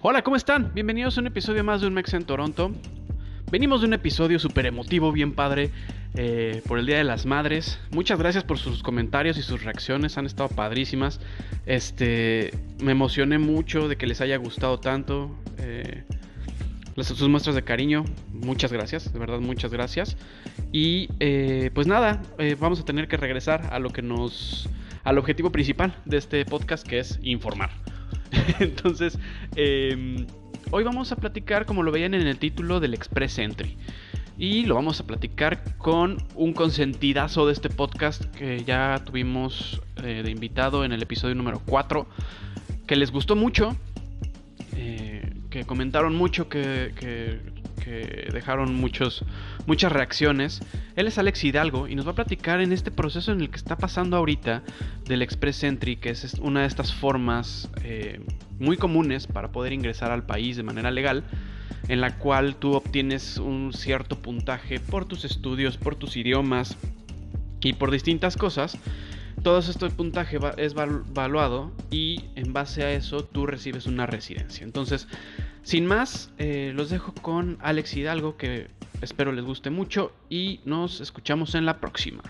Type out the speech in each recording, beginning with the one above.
Hola, ¿cómo están? Bienvenidos a un episodio más de Un Mex en Toronto. Venimos de un episodio súper emotivo, bien padre, eh, por el Día de las Madres. Muchas gracias por sus comentarios y sus reacciones, han estado padrísimas. Este, me emocioné mucho de que les haya gustado tanto. Eh, sus muestras de cariño, muchas gracias, de verdad muchas gracias. Y eh, pues nada, vamos a tener que regresar a lo que nos, al objetivo principal de este podcast, que es informar. Entonces, eh, Hoy vamos a platicar, como lo veían en el título, del Express Entry. Y lo vamos a platicar con un consentidazo de este podcast que ya tuvimos eh, de invitado en el episodio número 4, que les gustó mucho, eh, que comentaron mucho, que, que dejaron muchos, muchas reacciones. Él es Alex Hidalgo y nos va a platicar en este proceso en el que está pasando ahorita del Express Entry, que es una de estas formas eh, muy comunes para poder ingresar al país de manera legal, en la cual tú obtienes un cierto puntaje por tus estudios, por tus idiomas y por distintas cosas. Todo este puntaje es evaluado y en base a eso tú recibes una residencia. Entonces, sin más, eh, los dejo con Alex Hidalgo, que espero les guste mucho y nos escuchamos en la próxima.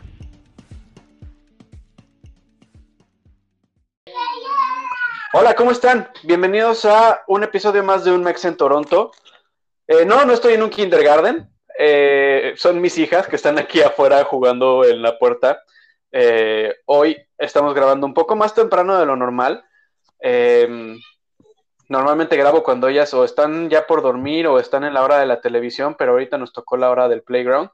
Hola, ¿cómo están? Bienvenidos a un episodio más de Un Mex en Toronto. Eh, no, no estoy en un kindergarten. Eh, son mis hijas que están aquí afuera jugando en la puerta. hoy estamos grabando un poco más temprano de lo normal. Normalmente grabo cuando ellas o están ya por dormir o están en la hora de la televisión, pero ahorita nos tocó la hora del playground.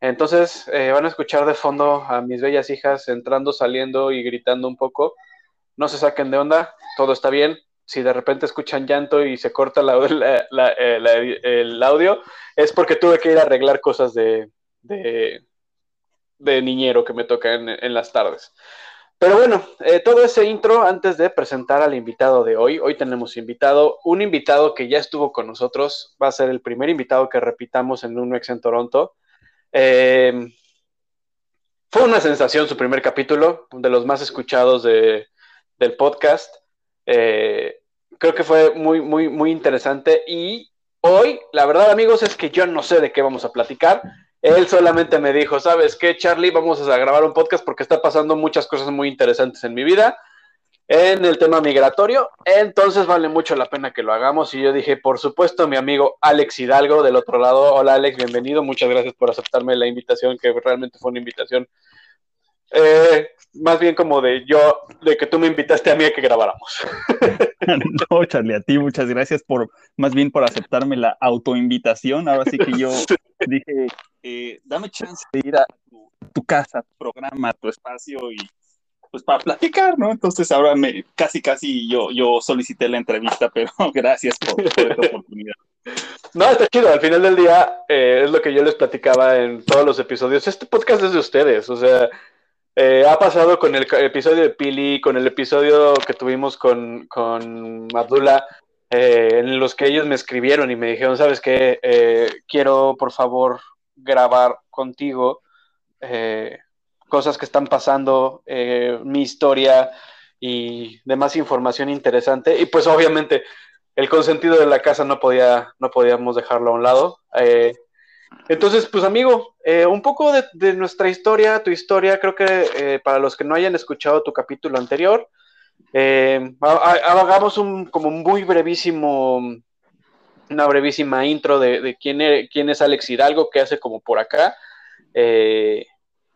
Entonces eh, van a escuchar de fondo a mis bellas hijas entrando, saliendo y gritando un poco. No se saquen de onda, todo está bien. Si de repente escuchan llanto y se corta eh, el audio, es porque tuve que ir a arreglar cosas de, de, niñero que me toca en las tardes. Pero bueno, eh, todo ese intro antes de presentar al invitado de hoy. Hoy tenemos invitado, un invitado que ya estuvo con nosotros, va a ser el primer invitado que repitamos en un ex en Toronto. Eh, fue una sensación su primer capítulo, de los más escuchados del podcast. Eh, creo que fue muy, muy, muy interesante. Y hoy, la verdad, amigos, es que yo no sé de qué vamos a platicar. Él solamente me dijo, ¿sabes qué, Charlie? Vamos a grabar un podcast porque está pasando muchas cosas muy interesantes en mi vida en el tema migratorio, entonces vale mucho la pena que lo hagamos. Y yo dije, por supuesto, mi amigo Alex Hidalgo del otro lado. Hola Alex, bienvenido. Muchas gracias por aceptarme la invitación, que realmente fue una invitación eh, más bien como de yo, de que tú me invitaste a mí a que grabáramos. no, Charlie, a ti muchas gracias por, más bien por aceptarme la autoinvitación. Ahora sí que yo dije, eh, dame chance de ir a tu, casa, tu programa, tu espacio y pues para platicar, ¿no? Entonces ahora me, casi, casi yo, yo solicité la entrevista, pero gracias por, esta oportunidad. No, está chido. Al final del día, eh, es lo que yo les platicaba en todos los episodios. Este podcast es de ustedes. O sea, eh, ha pasado con el episodio de Pili, con el episodio que tuvimos con, con Abdullah, eh, en los que ellos me escribieron y me dijeron, ¿sabes qué? Eh, quiero, por favor, grabar contigo cosas que están pasando, mi historia y demás información interesante. Y pues obviamente el consentido de la casa no podía, no podíamos dejarlo a un lado. Entonces, pues amigo, eh, un poco de, nuestra historia, tu historia, creo que eh, para los que no hayan escuchado tu capítulo anterior, eh, hagamos un como muy brevísimo, una brevísima intro de, quién, es, quién es Alex Hidalgo, qué hace como por acá,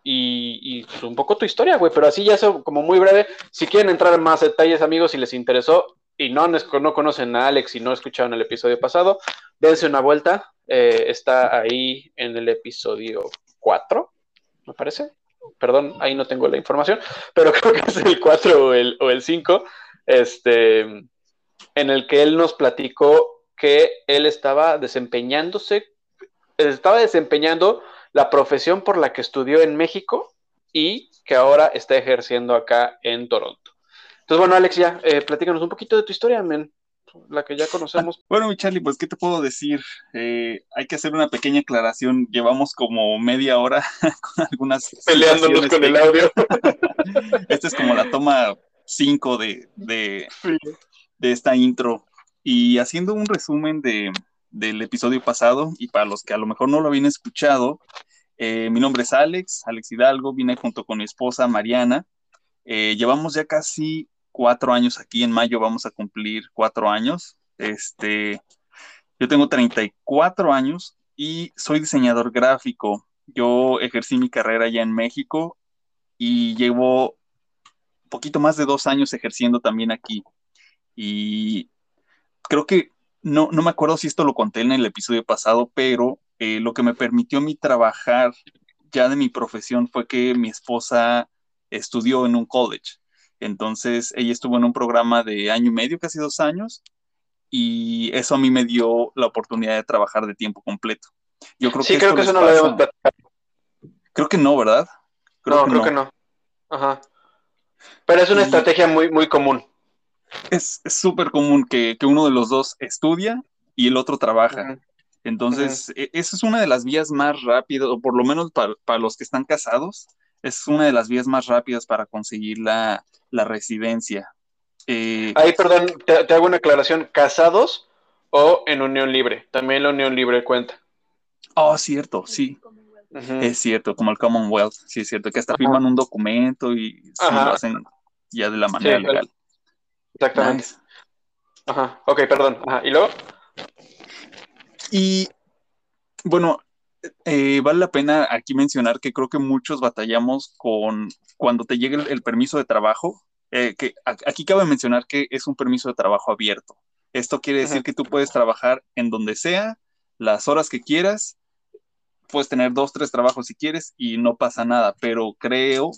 y, pues, un poco tu historia, güey, pero así ya es como muy breve. Si quieren entrar en más detalles, amigos, si les interesó y no, no conocen a Alex y no escucharon el episodio pasado, dense una vuelta, eh, está ahí en el episodio 4, me parece. Perdón, ahí no tengo la información, pero creo que es el 4 o el, o el 5, este, en el que él nos platicó que él estaba desempeñándose, estaba desempeñando la profesión por la que estudió en México y que ahora está ejerciendo acá en Toronto. Entonces, bueno, Alex, ya, eh, platícanos un poquito de tu historia, men la que ya conocemos. Bueno, Charlie, pues, ¿qué te puedo decir? Eh, hay que hacer una pequeña aclaración. Llevamos como media hora con algunas. Peleándonos con el audio. Esta es como la toma 5 de, de, de esta intro. Y haciendo un resumen de, del episodio pasado, y para los que a lo mejor no lo habían escuchado, eh, mi nombre es Alex, Alex Hidalgo, vine junto con mi esposa Mariana. Eh, llevamos ya casi cuatro años aquí, en mayo vamos a cumplir cuatro años. Este, yo tengo 34 años y soy diseñador gráfico. Yo ejercí mi carrera ya en México y llevo poquito más de dos años ejerciendo también aquí. Y creo que no, no me acuerdo si esto lo conté en el episodio pasado, pero eh, lo que me permitió mi trabajar ya de mi profesión fue que mi esposa estudió en un college. Entonces, ella estuvo en un programa de año y medio, casi dos años, y eso a mí me dio la oportunidad de trabajar de tiempo completo. Yo creo sí, creo que eso no lo platicado. Creo que no, ¿verdad? no, creo que no. Ajá. Pero es una estrategia muy, muy común. Es súper común que, uno de los dos estudia y el otro trabaja. Entonces, e, esa es una de las vías más rápidas, o por lo menos para, los que están casados, es una de las vías más rápidas para conseguir la, residencia. Eh, Ahí, perdón, te, hago una aclaración, ¿casados o en unión libre? También la unión libre cuenta. Oh, cierto, sí. Es cierto, como el Commonwealth, sí es cierto, que hasta firman un documento y lo hacen ya de la manera legal. Exactamente. Ajá, ok, perdón. Ajá. ¿Y luego? Y bueno, eh, vale la pena aquí mencionar que creo que muchos batallamos con cuando te llega el, permiso de trabajo, eh, que aquí cabe mencionar que es un permiso de trabajo abierto. Esto quiere decir que tú puedes trabajar en donde sea, las horas que quieras, puedes tener dos, tres trabajos si quieres y no pasa nada, pero creo,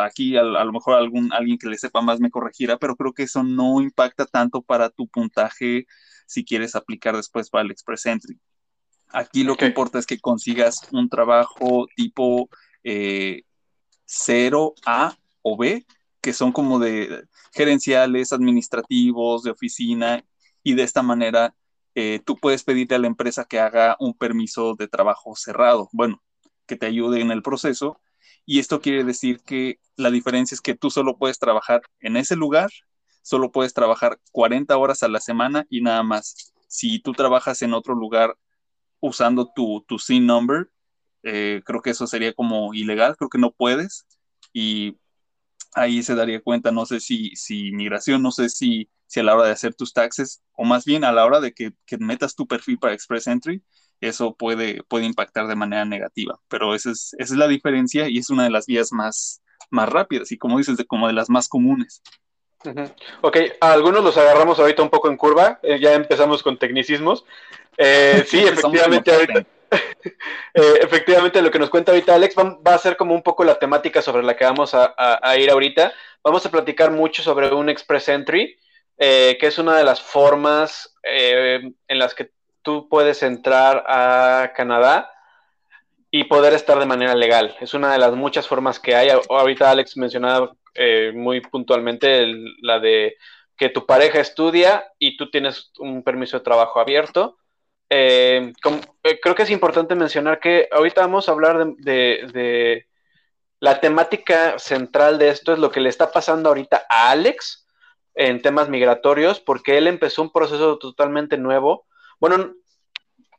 aquí a, a, lo mejor algún, alguien que le sepa más me corregirá, pero creo que eso no impacta tanto para tu puntaje si quieres aplicar después para el Express Entry. Aquí lo que importa es que consigas un trabajo tipo eh, 0A o B, que son como de gerenciales, administrativos, de oficina, y de esta manera eh, tú puedes pedirle a la empresa que haga un permiso de trabajo cerrado, bueno, que te ayude en el proceso. Y esto quiere decir que la diferencia es que tú solo puedes trabajar en ese lugar solo puedes trabajar 40 horas a la semana y nada más. Si tú trabajas en otro lugar usando tu, tu SIN number, eh, creo que eso sería como ilegal, creo que no puedes. Y ahí se daría cuenta, no sé si, si migración, no sé si, si a la hora de hacer tus taxes, o más bien a la hora de que, metas tu perfil para Express Entry, eso puede, puede impactar de manera negativa. Pero esa es, esa es la diferencia y es una de las vías más, más rápidas y como dices, de, como de las más comunes. Ok, algunos los agarramos ahorita un poco en curva, eh, ya empezamos con tecnicismos. Eh, sí, efectivamente, ahorita, eh, efectivamente lo que nos cuenta ahorita Alex va, a ser como un poco la temática sobre la que vamos a, ir ahorita. Vamos a platicar mucho sobre un Express Entry, que es una de las formas en las que tú puedes entrar a Canadá y poder estar de manera legal. Es una de las muchas formas que hay. Ahorita Alex mencionaba eh, muy puntualmente la de que tu pareja estudia y tú tienes un permiso de trabajo abierto. Eh, eh, creo que es importante mencionar que ahorita vamos a hablar de, la temática central de esto, es lo que le está pasando ahorita a Alex en temas migratorios, porque él empezó un proceso totalmente nuevo. Bueno,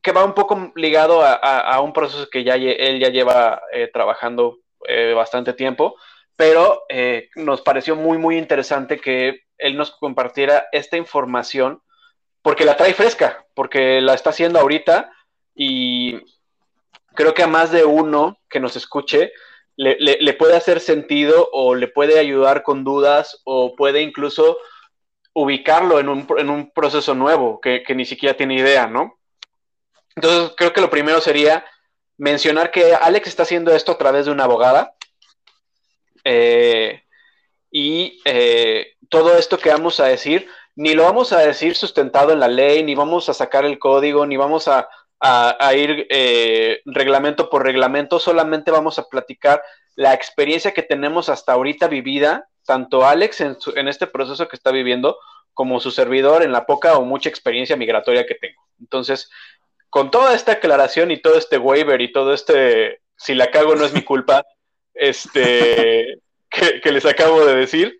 que va un poco ligado a, un proceso que ya él ya lleva trabajando bastante tiempo, pero eh, nos pareció muy, muy interesante que él nos compartiera esta información, porque la trae fresca, porque la está haciendo ahorita y creo que a más de uno que nos escuche le, puede hacer sentido o le puede ayudar con dudas o puede incluso ubicarlo en un, proceso nuevo que, ni siquiera tiene idea, ¿no? Entonces creo que lo primero sería mencionar que Alex está haciendo esto a través de una abogada, eh, y eh, todo esto que vamos a decir, ni lo vamos a decir sustentado en la ley, ni vamos a sacar el código, ni vamos a, ir eh, reglamento por reglamento, solamente vamos a platicar la experiencia que tenemos hasta ahorita vivida, tanto Alex en, en este proceso que está viviendo, como su servidor en la poca o mucha experiencia migratoria que tengo. Entonces, con toda esta aclaración y todo este waiver y todo este, si la cago no es mi culpa, este, que, les acabo de decir,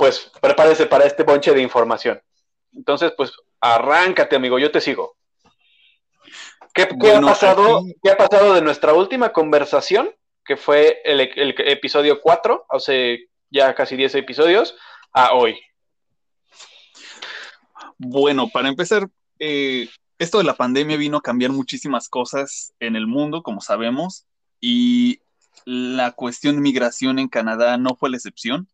pues prepárense para este bonche de información. Entonces, pues Arráncate, amigo, yo te sigo. ¿Qué, ha pasado, ¿Qué ha pasado de nuestra última conversación, que fue el, episodio 4, hace ya casi 10 episodios, a hoy? Bueno, para empezar, eh, esto de la pandemia vino a cambiar muchísimas cosas en el mundo, como sabemos, y la cuestión de migración en Canadá no fue la excepción.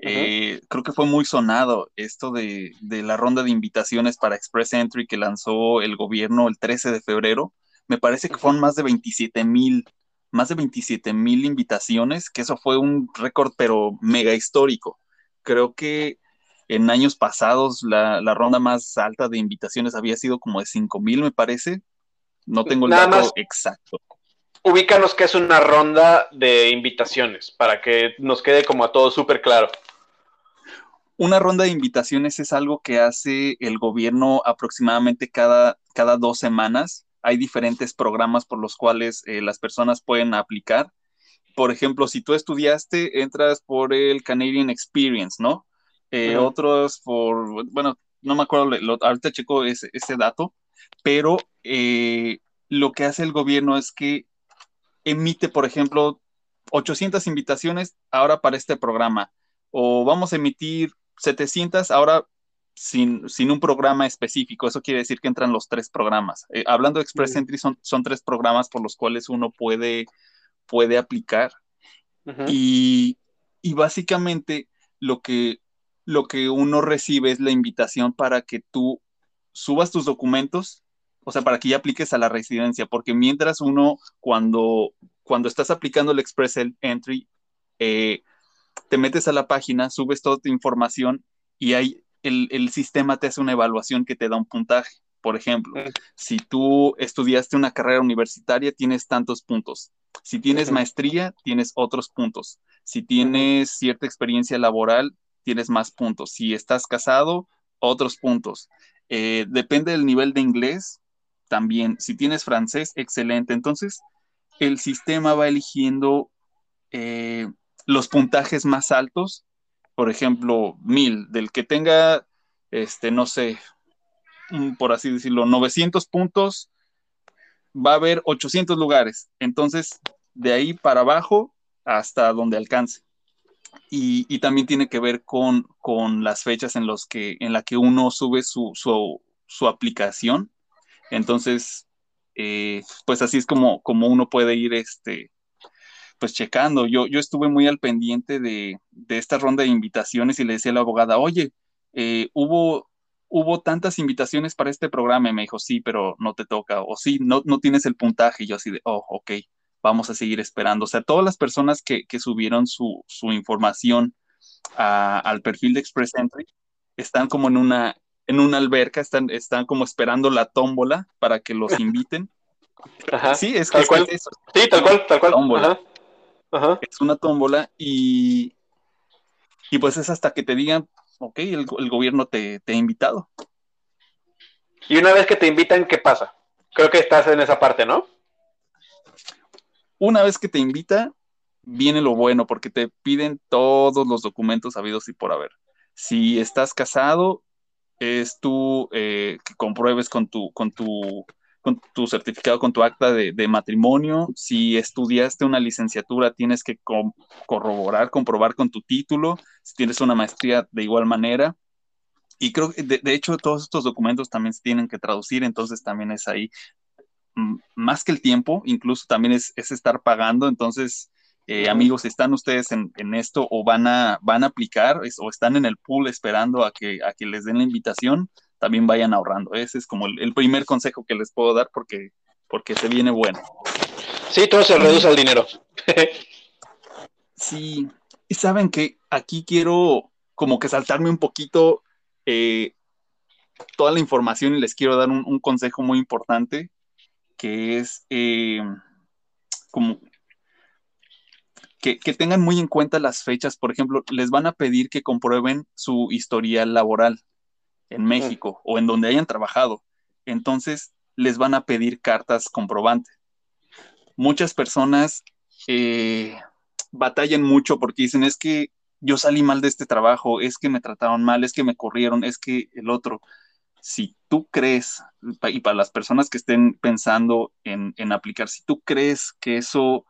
Eh, creo que fue muy sonado esto de, la ronda de invitaciones para Express Entry que lanzó el gobierno el 13 de febrero. Me parece que fueron más de 27 mil, más de 27 mil invitaciones, que eso fue un récord pero mega histórico. Creo que en años pasados la, ronda más alta de invitaciones había sido como de 5 mil, me parece. No tengo el dato exacto ubícanos que es una ronda de invitaciones, para que nos quede como a todos súper claro. Una ronda de invitaciones es algo que hace el gobierno aproximadamente cada, cada dos semanas. Hay diferentes programas por los cuales eh, las personas pueden aplicar. Por ejemplo, si tú estudiaste, entras por el Canadian Experience, ¿no? Eh, otros por, bueno, no me acuerdo, ahorita checo ese, ese dato, pero eh, lo que hace el gobierno es que emite, por ejemplo, 800 invitaciones ahora para este programa, o vamos a emitir 700 ahora sin, un programa específico. Eso quiere decir que entran los tres programas. Eh, hablando de Express Entry, son, son, tres programas por los cuales uno puede, puede aplicar. y, básicamente lo que, lo que uno recibe es la invitación para que tú subas tus documentos o sea, para que ya apliques a la residencia, porque mientras uno, cuando, cuando estás aplicando el Express Entry, eh, te metes a la página, subes toda tu información y hay, el, sistema te hace una evaluación que te da un puntaje. Por ejemplo, si tú estudiaste una carrera universitaria, tienes tantos puntos. Si tienes maestría, tienes otros puntos. Si tienes cierta experiencia laboral, tienes más puntos. Si estás casado, otros puntos. Eh, depende del nivel de inglés, también. Si tienes francés, excelente. Entonces, el sistema va eligiendo eh, los puntajes más altos, por ejemplo, mil, del que tenga, este, no sé, por así decirlo, 900 puntos, va a haber 800 lugares. Entonces, de ahí para abajo hasta donde alcance. Y, también tiene que ver con, las fechas en, los que, en la que uno sube su, su, su aplicación entonces, eh, pues así es como, como uno puede ir este, pues checando. Yo, yo estuve muy al pendiente de, esta ronda de invitaciones y le decía a la abogada, oye, eh, hubo, hubo tantas invitaciones para este programa y me dijo, sí, pero no te toca, o sí, no, no tienes el puntaje. Y yo así de, oh, ok, vamos a seguir esperando. O sea, todas las personas que, subieron su, información al perfil de Express Entry están como en una, en una alberca, están, están como esperando la tómbola para que los inviten. Sí, es tal cual. sí, tal cual, tal cual. Es una tómbola y, y pues es hasta que te digan, ok, el, gobierno te, te, ha invitado. Y una vez que te invitan, ¿qué pasa? Creo que estás en esa parte, ¿no? Una vez que te invita, viene lo bueno, porque te piden todos los documentos habidos y por haber. Si estás casado, es tú eh, que compruebes con tu, con tu, con tu certificado, con tu acta de, matrimonio. Si estudiaste una licenciatura, tienes que corroborar, comprobar con tu título. Si tienes una maestría, de igual manera. Y creo que, de, hecho, todos estos documentos también se tienen que traducir, entonces también es ahí, mm, más que el tiempo, incluso también es, es estar pagando, entonces eh, amigos, ¿están ustedes en, esto o van a, van a aplicar o están en el pool esperando a que, a que les den la invitación? También vayan ahorrando. Ese es como el, primer consejo que les puedo dar porque, porque se viene bueno. Sí, todo se reduce al dinero. sí, y saben que aquí quiero como que saltarme un poquito eh, toda la información y les quiero dar un, consejo muy importante que es eh, como que, tengan muy en cuenta las fechas. Por ejemplo, les van a pedir que comprueben su historial laboral en México o en donde hayan trabajado. Entonces, les van a pedir cartas comprobantes. Muchas personas eh, batallan mucho porque dicen, es que yo salí mal de este trabajo, es que me trataron mal, es que me corrieron, es que el otro. si tú crees, y para las personas que estén pensando en, aplicar, si tú crees que eso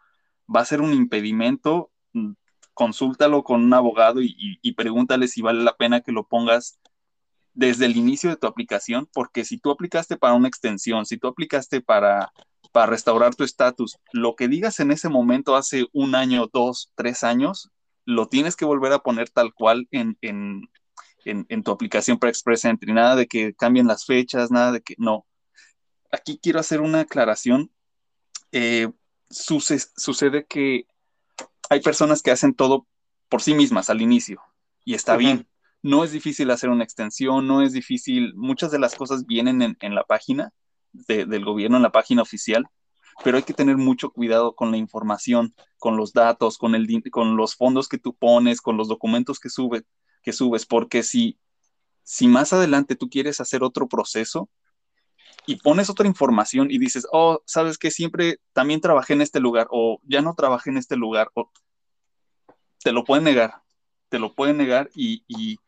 va a ser un impedimento, mm, consúltalo con un abogado y, pregúntale si vale la pena que lo pongas desde el inicio de tu aplicación, porque si tú aplicaste para una extensión, si tú aplicaste para, para restaurar tu estatus, lo que digas en ese momento hace un año, dos, tres años, lo tienes que volver a poner tal cual en, en, tu aplicación para Express Entry, nada de que cambien las fechas, nada de que no. Aquí quiero hacer una aclaración. Eh, sucede que hay personas que hacen todo por sí mismas al inicio y está bien. No es difícil hacer una extensión, no es difícil, muchas de las cosas vienen en, la página del gobierno, en la página oficial, pero hay que tener mucho cuidado con la información, con los datos, con, el, con los fondos que tú pones, con los documentos que subes que subes, porque si, si más adelante tú quieres hacer otro proceso y pones otra información y dices, oh, sabes que siempre también trabajé en este lugar o ya no trabajé en este lugar, te lo pueden negar, te lo pueden negar y,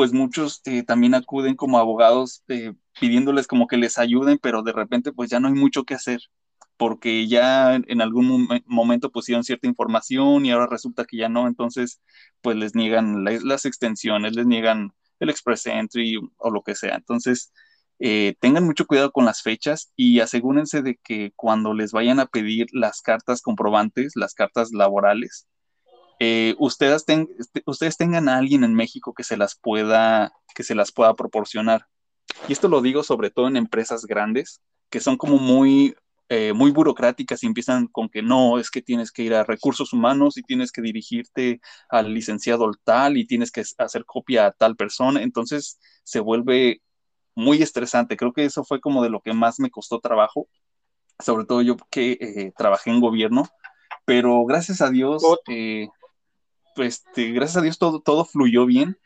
pues muchos eh, también acuden como abogados eh, pidiéndoles como que les ayuden, pero de repente pues ya no hay mucho que hacer porque ya en algún momento pusieron cierta información y ahora resulta que ya no, entonces pues les niegan las extensiones, les niegan el Express Entry o lo que sea. Entonces, eh, tengan mucho cuidado con las fechas y asegúrense de que cuando les vayan a pedir las cartas comprobantes, las cartas laborales, eh, ustedes, ustedes tengan a alguien en México que se las pueda, que se las pueda proporcionar. Y esto lo digo sobre todo en empresas grandes, que son como muy eh, muy burocráticas y empiezan con que no, es que tienes que ir a recursos humanos y tienes que dirigirte al licenciado tal y tienes que hacer copia a tal persona, entonces se vuelve muy estresante. Creo que eso fue como de lo que más me costó trabajo, sobre todo yo que eh, trabajé en gobierno, pero gracias a Dios, eh, pues gracias a Dios todo, todo fluyó bien.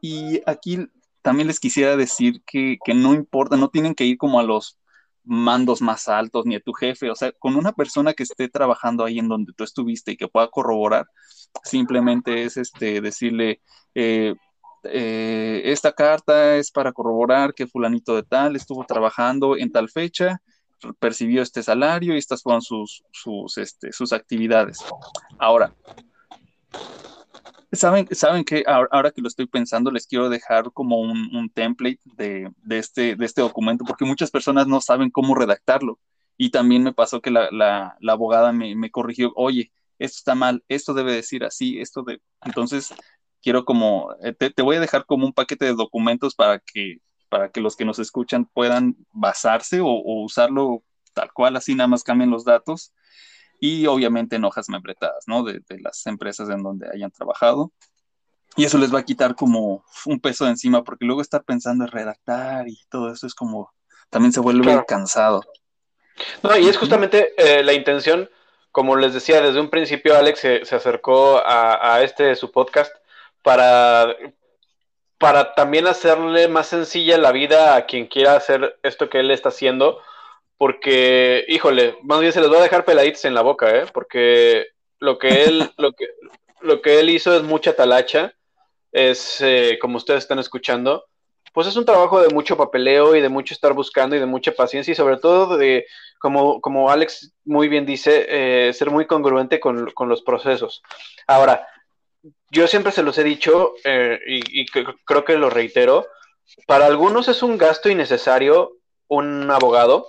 Y aquí también les quisiera decir que, que no importa, no tienen que ir como a los mandos más altos ni a tu jefe, o sea, con una persona que esté trabajando ahí en donde tú estuviste y que pueda corroborar, simplemente es este decirle, eh, eh, esta carta es para corroborar que fulanito de tal estuvo trabajando en tal fecha, percibió este salario y estas fueron sus, sus, este, sus actividades. Ahora, Saben, saben que ahora, que lo estoy pensando, les quiero dejar como un, template de, este, de este documento, porque muchas personas no saben cómo redactarlo. Y también me pasó que la, abogada me, corrigió, oye, esto está mal, esto debe decir así, esto de... Entonces, quiero como, eh, te, voy a dejar como un paquete de documentos para que, para que los que nos escuchan puedan basarse o usarlo tal cual, así nada más cambien los datos y obviamente en hojas membretadas, ¿no? De, las empresas en donde hayan trabajado. Y eso les va a quitar como un peso de encima, porque luego estar pensando en redactar y todo eso es como, también se vuelve cansado. No, y es justamente eh, la intención, como les decía, desde un principio Alex se, acercó a, a, este su podcast para, para también hacerle más sencilla la vida a quien quiera hacer esto que él está haciendo porque, híjole, más bien se les va a dejar peladitos en la boca, ¿eh? Porque lo que él, lo que, lo que él hizo es mucha talacha, es, eh, como ustedes están escuchando, pues es un trabajo de mucho papeleo y de mucho estar buscando y de mucha paciencia y sobre todo de, como, como Alex muy bien dice, eh, ser muy congruente con, los procesos. Ahora, yo siempre se los he dicho eh, y, y creo que lo reitero, para algunos es un gasto innecesario un abogado,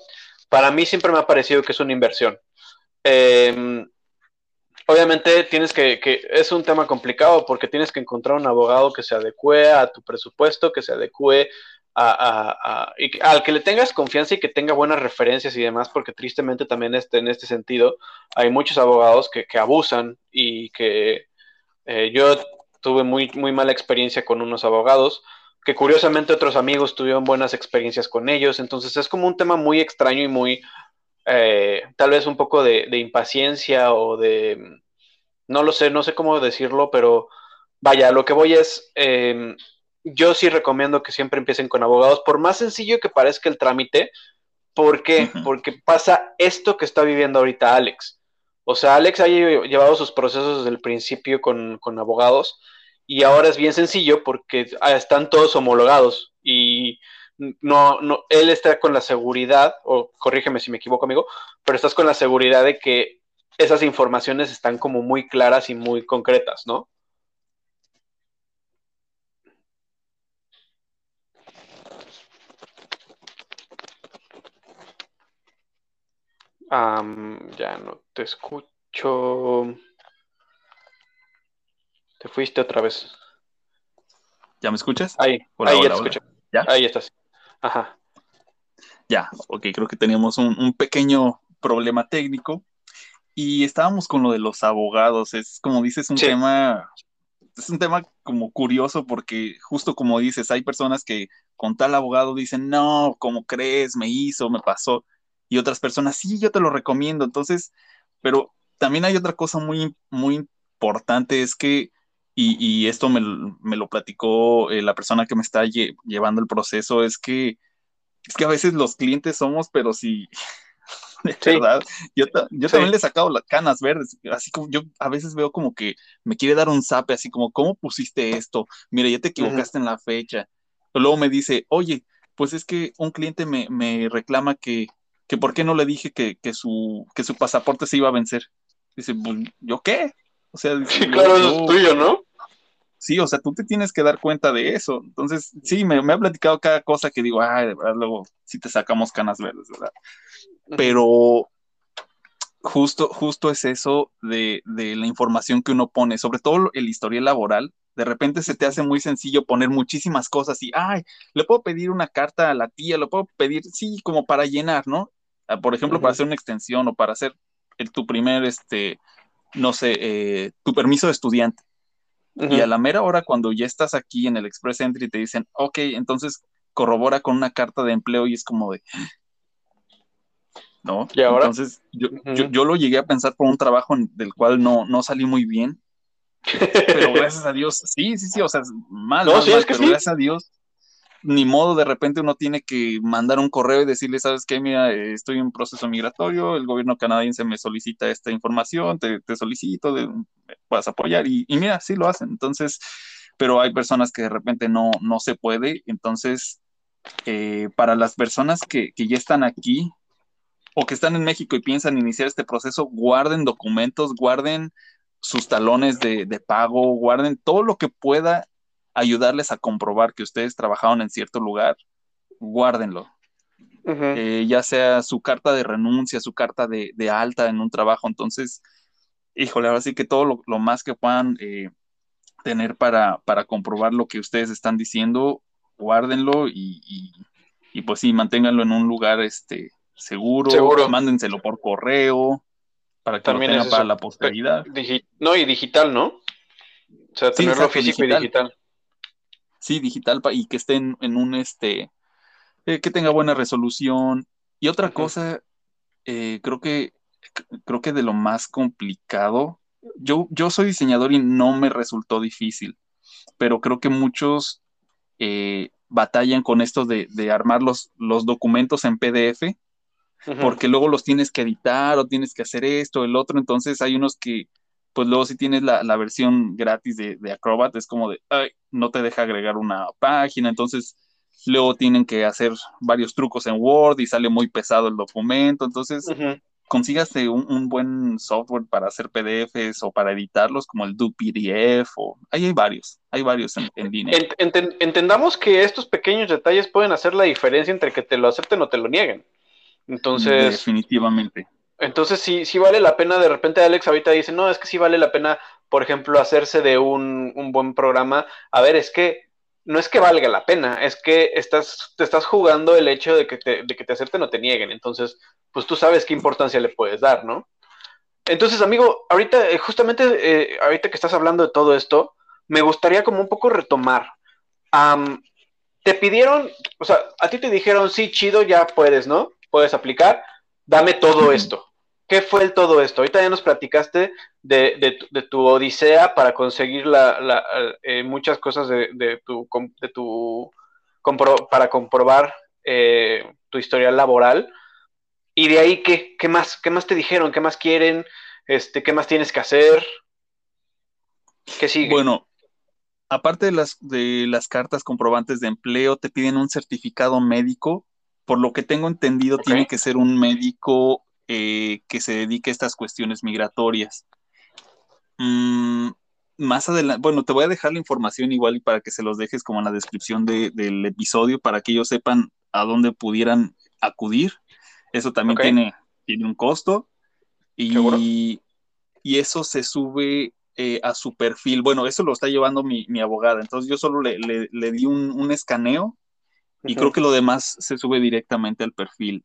para mí siempre me ha parecido que es una inversión. Em, obviamente tienes que, es un tema complicado porque tienes que encontrar un abogado que se adecue a tu presupuesto, que se adecue a, al que le tengas confianza y que tenga buenas referencias y demás, porque tristemente también este, en este sentido hay muchos abogados que, abusan y que eh, yo tuve muy, muy mala experiencia con unos abogados que curiosamente otros amigos tuvieron buenas experiencias con ellos, entonces es como un tema muy extraño y muy, eh, tal vez un poco de, impaciencia o de, no lo sé, no sé cómo decirlo, pero vaya, lo que voy es, em, yo sí recomiendo que siempre empiecen con abogados, por más sencillo que parezca el trámite, ¿por qué? Porque pasa esto que está viviendo ahorita Alex. O sea, Alex ha llevado sus procesos desde el principio con, con abogados y ahora es bien sencillo porque están todos homologados y no, no, él está con la seguridad, o corrígeme si me equivoco, amigo, pero estás con la seguridad de que esas informaciones están como muy claras y muy concretas, ¿no? ya no te escucho. Te fuiste otra vez. ¿Ya me escuchas? Ahí, ahí ya te escucho. ¿Ya? Ahí estás. Ajá. Ya, ok, creo que teníamos un, pequeño problema técnico y estábamos con lo de los abogados. Es como dices, un tema, es un tema como curioso porque justo como dices, hay personas que con tal abogado dicen, no, ¿cómo crees? Me hizo, me pasó. Y otras personas, sí, yo te lo recomiendo. Entonces, pero también hay otra cosa muy, muy importante, es que y, esto me, lo platicó eh, la persona que me está llevando el proceso, es que, es que a veces los clientes somos, pero sí, de verdad, yo, yo también le he sacado las canas verdes, así como yo a veces veo como que me quiere dar un zape, así como, ¿cómo pusiste esto? Mira, ya te equivocaste en la fecha. Luego me dice, oye, pues es que un cliente me, me reclama que, que por qué no le dije que, que, su, que su pasaporte se iba a vencer. Dice, pues, ¿yo qué? O sea, claro, es tuyo, ¿no? Sí, o sea, tú te tienes que dar cuenta de eso. Entonces, sí, me, me ha platicado cada cosa que digo, ay, de verdad, luego sí te sacamos canas verdes, ¿verdad? Pero justo, justo es eso de, de, la información que uno pone, sobre todo el historial laboral. De repente se te hace muy sencillo poner muchísimas cosas y, ay, le puedo pedir una carta a la tía, lo puedo pedir, sí, como para llenar, ¿no? Ah, por ejemplo, para hacer una extensión o para hacer el, tu primer, este, no sé, eh, tu permiso de estudiante. Y a la mera hora, cuando ya estás aquí en el Express Entry, te dicen, ok, entonces corrobora con una carta de empleo y es como de... ¿No? ¿Y ahora? Entonces, yo, yo, lo llegué a pensar por un trabajo del cual no, no salí muy bien. pero gracias a Dios, sí, sí, sí, o sea, mal, no, sí, es que pero gracias a Dios ni modo, de repente uno tiene que mandar un correo y decirle, sabes qué, mira, estoy en proceso migratorio, el gobierno canadiense me solicita esta información, te, solicito, de, apoyar, y, mira, sí lo hacen. Entonces, pero hay personas que de repente no, no se puede. Entonces, eh, para las personas que, ya están aquí o que están en México y piensan iniciar este proceso, guarden documentos, guarden sus talones de, de pago, guarden todo lo que pueda ayudarles a comprobar que ustedes trabajaron en cierto lugar, guárdenlo. Eh, ya sea su carta de renuncia, su carta de, alta en un trabajo. Entonces, híjole, ahora sí que todo lo, más que puedan eh, tener para, para, comprobar lo que ustedes están diciendo, guárdenlo y, pues sí, manténganlo en un lugar este, seguro, seguro. mándenselo por correo para que También lo para la posteridad. no, y digital, ¿no? O sea, tenerlo físico y digital sí, digital y que esté en, un, este, eh, que tenga buena resolución. Y otra cosa, eh, creo que, creo que de lo más complicado, yo, yo soy diseñador y no me resultó difícil, pero creo que muchos eh, batallan con esto de, armar los, los, documentos en PDF, porque luego los tienes que editar o tienes que hacer esto, el otro, entonces hay unos que pues luego si tienes la, versión gratis de, Acrobat, es como de, ay, no te deja agregar una página, entonces luego tienen que hacer varios trucos en Word y sale muy pesado el documento, entonces consígase un, buen software para hacer PDFs o para editarlos, como el Do PDF, o ahí hay varios, hay varios en, línea. entendamos que estos pequeños detalles pueden hacer la diferencia entre que te lo acepten o te lo nieguen. Entonces... Definitivamente. Entonces sí, sí vale la pena, de repente Alex ahorita dice, no, es que sí vale la pena, por ejemplo, hacerse de un, buen programa. A ver, es que no es que valga la pena, es que estás, te estás jugando el hecho de que te, de que te acepten o te nieguen. Entonces, pues tú sabes qué importancia le puedes dar, ¿no? Entonces, amigo, ahorita, eh, justamente, eh, ahorita que estás hablando de todo esto, me gustaría como un poco retomar. te pidieron, o sea, a ti te dijeron, sí, chido, ya puedes, ¿no? Puedes aplicar, dame todo esto. ¿Qué fue el todo esto? Ahorita ya nos platicaste de, tu, odisea para conseguir la, eh, muchas cosas de, tu, de tu para comprobar eh, tu historial laboral. Y de ahí, ¿qué, ¿qué más? ¿Qué más te dijeron? ¿Qué más quieren? Este, ¿Qué más tienes que hacer? ¿Qué sigue? Bueno, aparte de las, de las cartas comprobantes de empleo, te piden un certificado médico. Por lo que tengo entendido, tiene que ser un médico eh, que se dedique a estas cuestiones migratorias. Mm, más adelante, bueno, te voy a dejar la información igual y para que se los dejes como en la descripción del episodio, para que ellos sepan a dónde pudieran acudir. Eso también tiene, tiene un costo. Y, y eso se sube eh, a su perfil. Bueno, eso lo está llevando mi, abogada. Entonces yo solo le, di un, escaneo y creo que lo demás se sube directamente al perfil.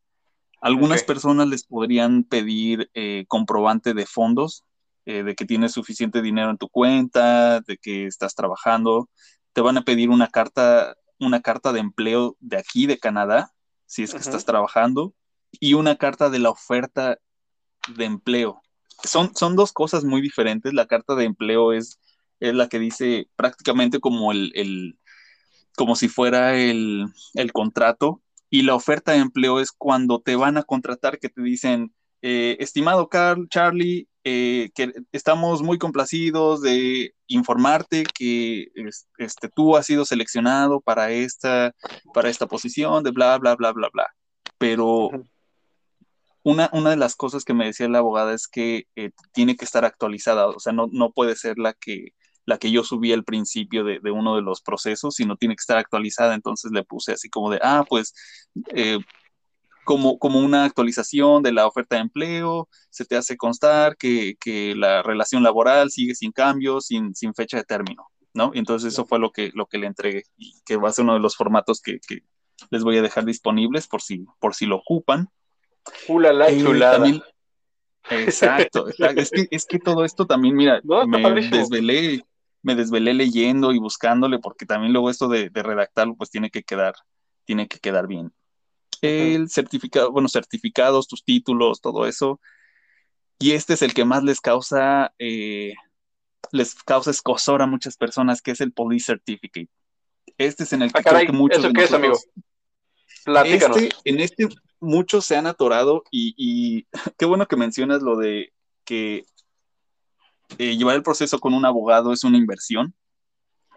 Algunas personas les podrían pedir eh, comprobante de fondos, eh, de que tienes suficiente dinero en tu cuenta, de que estás trabajando. Te van a pedir una carta, una carta de empleo de aquí, de Canadá, si es que estás trabajando, y una carta de la oferta de empleo son, son dos cosas muy diferentes. La carta de empleo es, es la que dice prácticamente como el, como si fuera el, contrato. Y la oferta de empleo es cuando te van a contratar, que te dicen, eh, estimado Carl, Charlie, eh, que estamos muy complacidos de informarte que este, tú has sido seleccionado para esta, para esta posición de bla, bla, bla, bla, bla. Pero una, de las cosas que me decía la abogada es que eh, tiene que estar actualizada, o sea, no, no puede ser la que, la que yo subí al principio de, uno de los procesos, sino tiene que estar actualizada. Entonces le puse así como de, ah, pues eh, como, como una actualización de la oferta de empleo, se te hace constar que, la relación laboral sigue sin cambios, sin, sin, fecha de término, ¿no? Entonces eso fue lo que, lo que le entregué y que va a ser uno de los formatos que, que les voy a dejar disponibles por si, por si lo ocupan. Ulala, eh, chulada. exacto, Es, que, es que todo esto también, mira, me desvelé, me desvelé leyendo y buscándole, porque también luego esto de, redactarlo, pues tiene que quedar, tiene que quedar bien. El certificado, bueno, certificados, tus títulos, todo eso. Y este es el que más les causa, eh, les causa escosor a muchas personas, que es el Police Certificate. Este es en el que, ah, muchos ¿Eso qué es, amigo? Este, en este muchos se han atorado y, qué bueno que mencionas lo de que eh, llevar el proceso con un abogado es una inversión,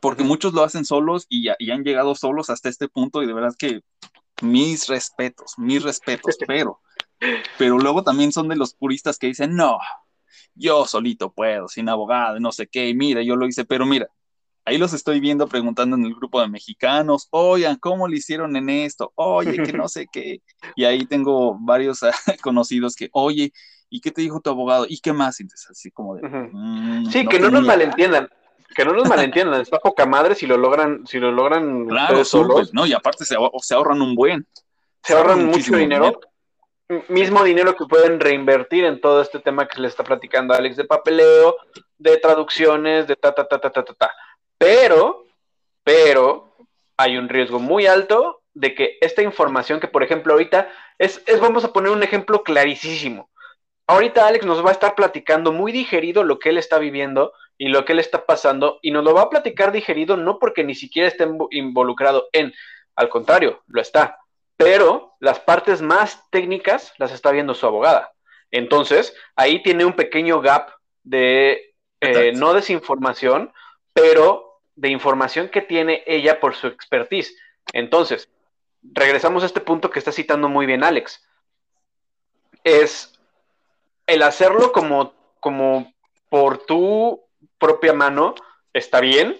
porque muchos lo hacen solos y, y, han llegado solos hasta este punto y de verdad que mis respetos, mis respetos, pero, pero luego también son de los puristas que dicen, no, yo solito puedo, sin abogado, no sé qué, y mira, yo lo hice, pero mira, Ahí los estoy viendo preguntando en el grupo de mexicanos, oigan, ¿cómo le hicieron en esto? Oye, que no sé qué. Y ahí tengo varios conocidos que, oye, ¿y qué te dijo tu abogado? ¿Y qué más? Entonces, así como de... Mm, sí, que no nos malentiendan. Que no nos malentiendan, está poca madre si lo logran, si lo logran claro, solos. no, y aparte se, ahorran un buen. Se, ahorran, mucho dinero. Mismo dinero que pueden reinvertir en todo este tema que le está platicando Alex de papeleo, de traducciones, de ta, ta, ta, ta, ta, ta, ta. Pero, pero, hay un riesgo muy alto de que esta información que, por ejemplo, ahorita es, es, vamos a poner un ejemplo clarísimo. Ahorita Alex nos va a estar platicando muy digerido lo que él está viviendo y lo que él está pasando y nos lo va a platicar digerido no porque ni siquiera esté involucrado en, al contrario, lo está, pero las partes más técnicas las está viendo su abogada. Entonces, ahí tiene un pequeño gap de eh, no desinformación, pero de información que tiene ella por su expertise. Entonces, regresamos a este punto que está citando muy bien Alex. Es el hacerlo como, como por tu propia mano, está bien,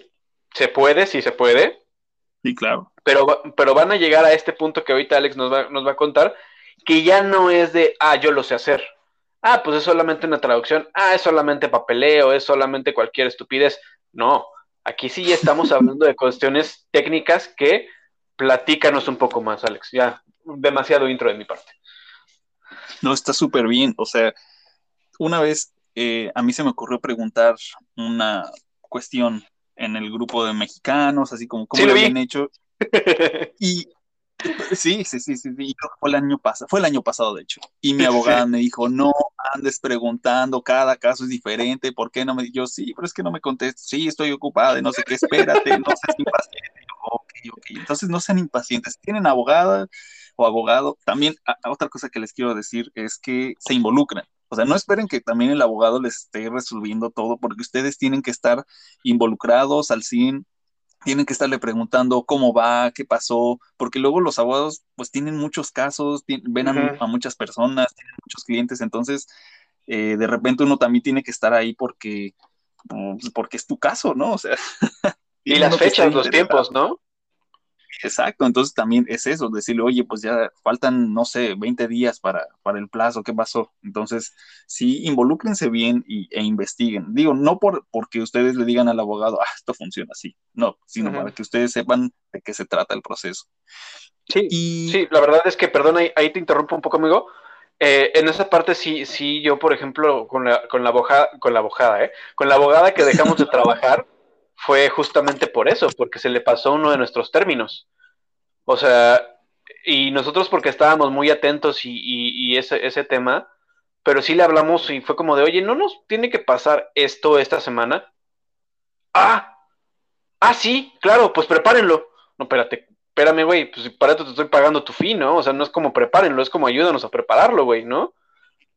se puede, sí se puede. Sí, claro. Pero, pero van a llegar a este punto que ahorita Alex nos va, nos va a contar, que ya no es de, ah, yo lo sé hacer. Ah, pues es solamente una traducción. Ah, es solamente papeleo, es solamente cualquier estupidez. No, Aquí sí ya estamos hablando de cuestiones técnicas que platícanos un poco más, Alex. Ya, demasiado intro de mi parte. No, está súper bien. O sea, una vez eh, a mí se me ocurrió preguntar una cuestión en el grupo de mexicanos, así como cómo lo habían hecho. y Sí, sí, sí, sí, fue el año pasado, fue el año pasado de hecho. Y mi abogada me dijo, no andes preguntando, cada caso es diferente, ¿por qué no me? Yo sí, pero es que no me contesto, sí, estoy ocupada, no sé qué, espérate, no seas impaciente. Ok, ok, entonces no sean impacientes, tienen abogada o abogado. También, otra cosa que les quiero decir es que se involucran. O sea, no esperen que también el abogado les esté resolviendo todo, porque ustedes tienen que estar involucrados al 100 tienen que estarle preguntando cómo va, qué pasó, porque luego los abogados pues tienen muchos casos, ven a, muchas personas, tienen muchos clientes, entonces eh, de repente uno también tiene que estar ahí porque, pues, porque es tu caso, ¿no? O sea... y las fechas, los tiempos, ¿no? Exacto, entonces también es eso, decirle, oye, pues ya faltan, no sé, 20 días para, para el plazo, ¿qué pasó? Entonces, sí, involúcrense bien y, e investiguen. Digo, no por porque ustedes le digan al abogado, ah, esto funciona así, no, sino para que ustedes sepan de qué se trata el proceso. Sí, sí, la verdad es que, perdón, ahí, te interrumpo un poco, amigo. Eh, en esa parte sí, sí, yo, por ejemplo, con la, con la abogada, con la ¿eh? Con la abogada que dejamos de trabajar, fue justamente por eso, porque se le pasó uno de nuestros términos. O sea, y nosotros porque estábamos muy atentos y, ese, ese tema, pero sí le hablamos y fue como de, oye, ¿no nos tiene que pasar esto esta semana? Ah, ah, sí, claro, pues prepárenlo. No, espérate, espérame, güey, pues para esto te estoy pagando tu fin, ¿no? O sea, no es como prepárenlo, es como ayúdanos a prepararlo, güey, ¿no?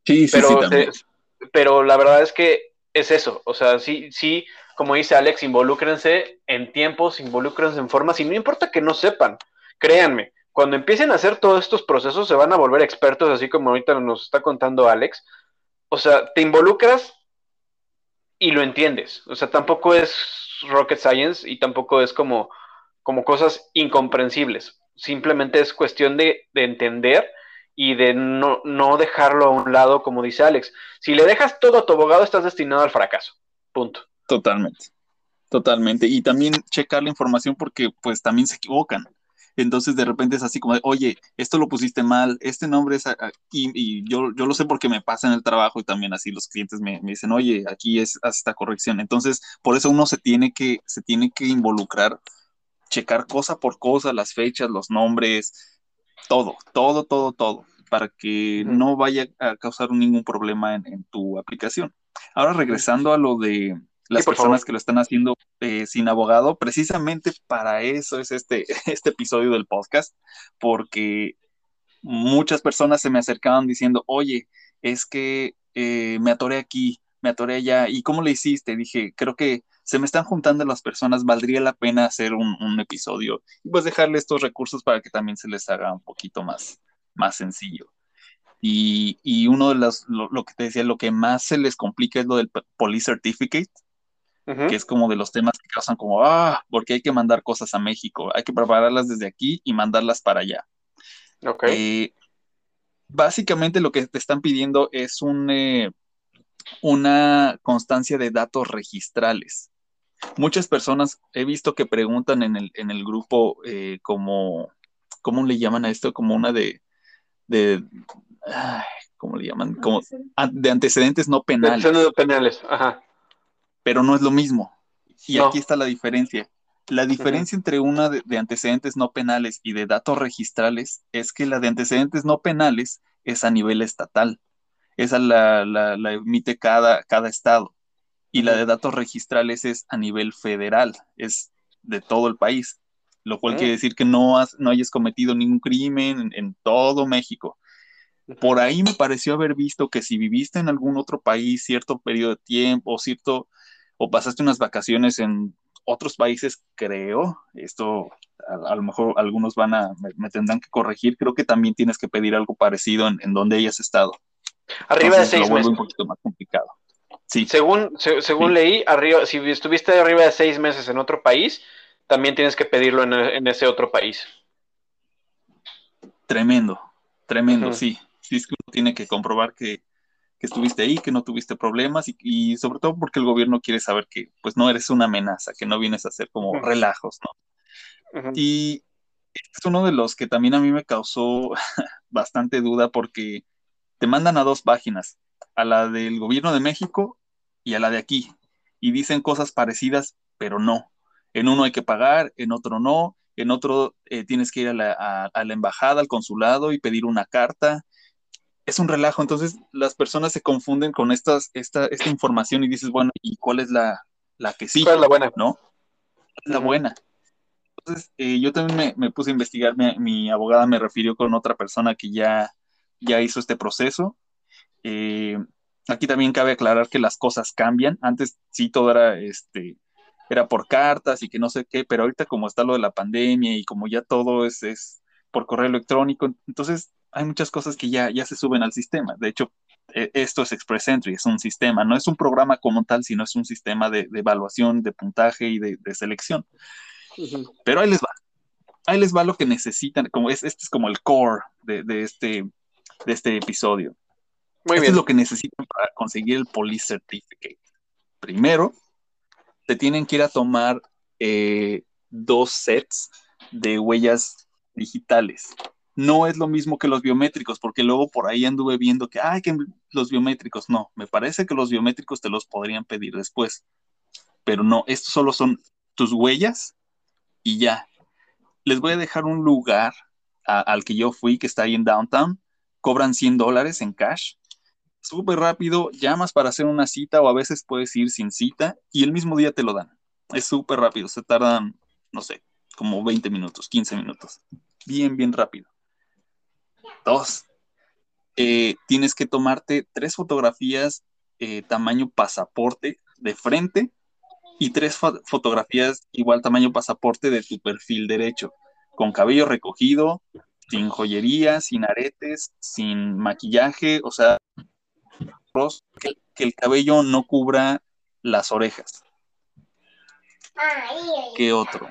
Sí, sí, pero, sí. pero la verdad es que es eso, o sea, sí, sí, como dice Alex, involúcrense en tiempos, involúcrense en formas, y no importa que no sepan, créanme, cuando empiecen a hacer todos estos procesos se van a volver expertos, así como ahorita nos está contando Alex. O sea, te involucras y lo entiendes. O sea, tampoco es rocket science y tampoco es como, como cosas incomprensibles. Simplemente es cuestión de, de entender y de no, no, dejarlo a un lado, como dice Alex. Si le dejas todo a tu abogado, estás destinado al fracaso. Punto. Totalmente, totalmente. Y también checar la información porque pues también se equivocan. Entonces de repente es así como, oye, esto lo pusiste mal, este nombre es aquí, y yo, yo lo sé porque me pasa en el trabajo y también así los clientes me, dicen, oye, aquí es esta corrección. Entonces, por eso uno se tiene que, se tiene que involucrar, checar cosa por cosa, las fechas, los nombres, todo, todo, todo, todo, para que no vaya a causar ningún problema en tu aplicación. Ahora regresando a lo de las personas que lo están haciendo eh, sin abogado, precisamente para eso es este, este episodio del podcast, porque muchas personas se me acercaban diciendo, oye, es que eh, me atoré aquí, me atoré allá, ¿y cómo le hiciste? Dije, creo que se me están juntando las personas, valdría la pena hacer un, episodio y pues dejarle estos recursos para que también se les haga un poquito más, más sencillo. Y, y uno de los, lo, lo, que te decía, lo que más se les complica es lo del Police Certificate, que es como de los temas que causan como, ah, porque hay que mandar cosas a México, hay que prepararlas desde aquí y mandarlas para allá. Ok. Eh, básicamente lo que te están pidiendo es un, eh, una constancia de datos registrales. Muchas personas he visto que preguntan en el, en el grupo eh, como, ¿cómo le llaman a esto? Como una de, de ¿cómo le llaman? Como de antecedentes no penales. Antecedentes no penales, ajá pero no es lo mismo. Y aquí está la diferencia. La diferencia entre una de, antecedentes no penales y de datos registrales es que la de antecedentes no penales es a nivel estatal. Esa la, la, emite cada, cada estado. Y la de datos registrales es a nivel federal, es de todo el país. Lo cual quiere decir que no, has, no hayas cometido ningún crimen en todo México. Por ahí me pareció haber visto que si viviste en algún otro país cierto periodo de tiempo, cierto, o pasaste unas vacaciones en otros países, creo, esto a, lo mejor algunos van a, me, tendrán que corregir, creo que también tienes que pedir algo parecido en, donde hayas estado. Arriba de seis meses. un poquito más complicado. Sí. Según, según leí, arriba, si estuviste arriba de seis meses en otro país, también tienes que pedirlo en, ese otro país. Tremendo, tremendo, sí. Sí, es que uno tiene que comprobar que, que estuviste ahí, que no tuviste problemas y, sobre todo porque el gobierno quiere saber que pues no eres una amenaza, que no vienes a hacer como relajos, ¿no? Y es uno de los que también a mí me causó bastante duda porque te mandan a dos páginas, a la del gobierno de México y a la de aquí, y dicen cosas parecidas, pero no. En uno hay que pagar, en otro no, en otro eh, tienes que ir a la, a la embajada, al consulado y pedir una carta, es un relajo. Entonces las personas se confunden con estas, esta, esta información y dices, bueno, ¿y cuál es la, la que sí? ¿Cuál es la buena? ¿No? La buena. Entonces eh, yo también me, puse a investigar, mi, abogada me refirió con otra persona que ya, ya hizo este proceso. Eh, aquí también cabe aclarar que las cosas cambian. Antes sí todo era este, era por cartas y que no sé qué, pero ahorita como está lo de la pandemia y como ya todo es, es por correo electrónico, entonces hay muchas cosas que ya, ya se suben al sistema. De hecho, e, esto es Express Entry, es un sistema, no es un programa como tal, sino es un sistema de, evaluación, de puntaje y de, selección. Pero ahí les va. Ahí les va lo que necesitan, como es, este es como el core de, este, de este episodio. Muy Esto es lo que necesitan para conseguir el Police Certificate. Primero, te tienen que ir a tomar eh, dos sets de huellas digitales. No es lo mismo que los biométricos, porque luego por ahí anduve viendo que, ay, que los biométricos, no, me parece que los biométricos te los podrían pedir después, pero no, estos solo son tus huellas y ya. Les voy a dejar un lugar al que yo fui, que está ahí en Downtown, cobran 100 dólares en cash súper rápido, llamas para hacer una cita o a veces puedes ir sin cita y el mismo día te lo dan. Es súper rápido, se tardan, no sé, como 20 minutos, 15 minutos. Bien, bien rápido. Dos, eh, tienes que tomarte tres fotografías eh, tamaño pasaporte de frente y tres fotografías igual tamaño pasaporte de tu perfil derecho, con cabello recogido, sin joyería, sin aretes, sin maquillaje, o sea, que, el cabello no cubra las orejas. ¿Qué otro?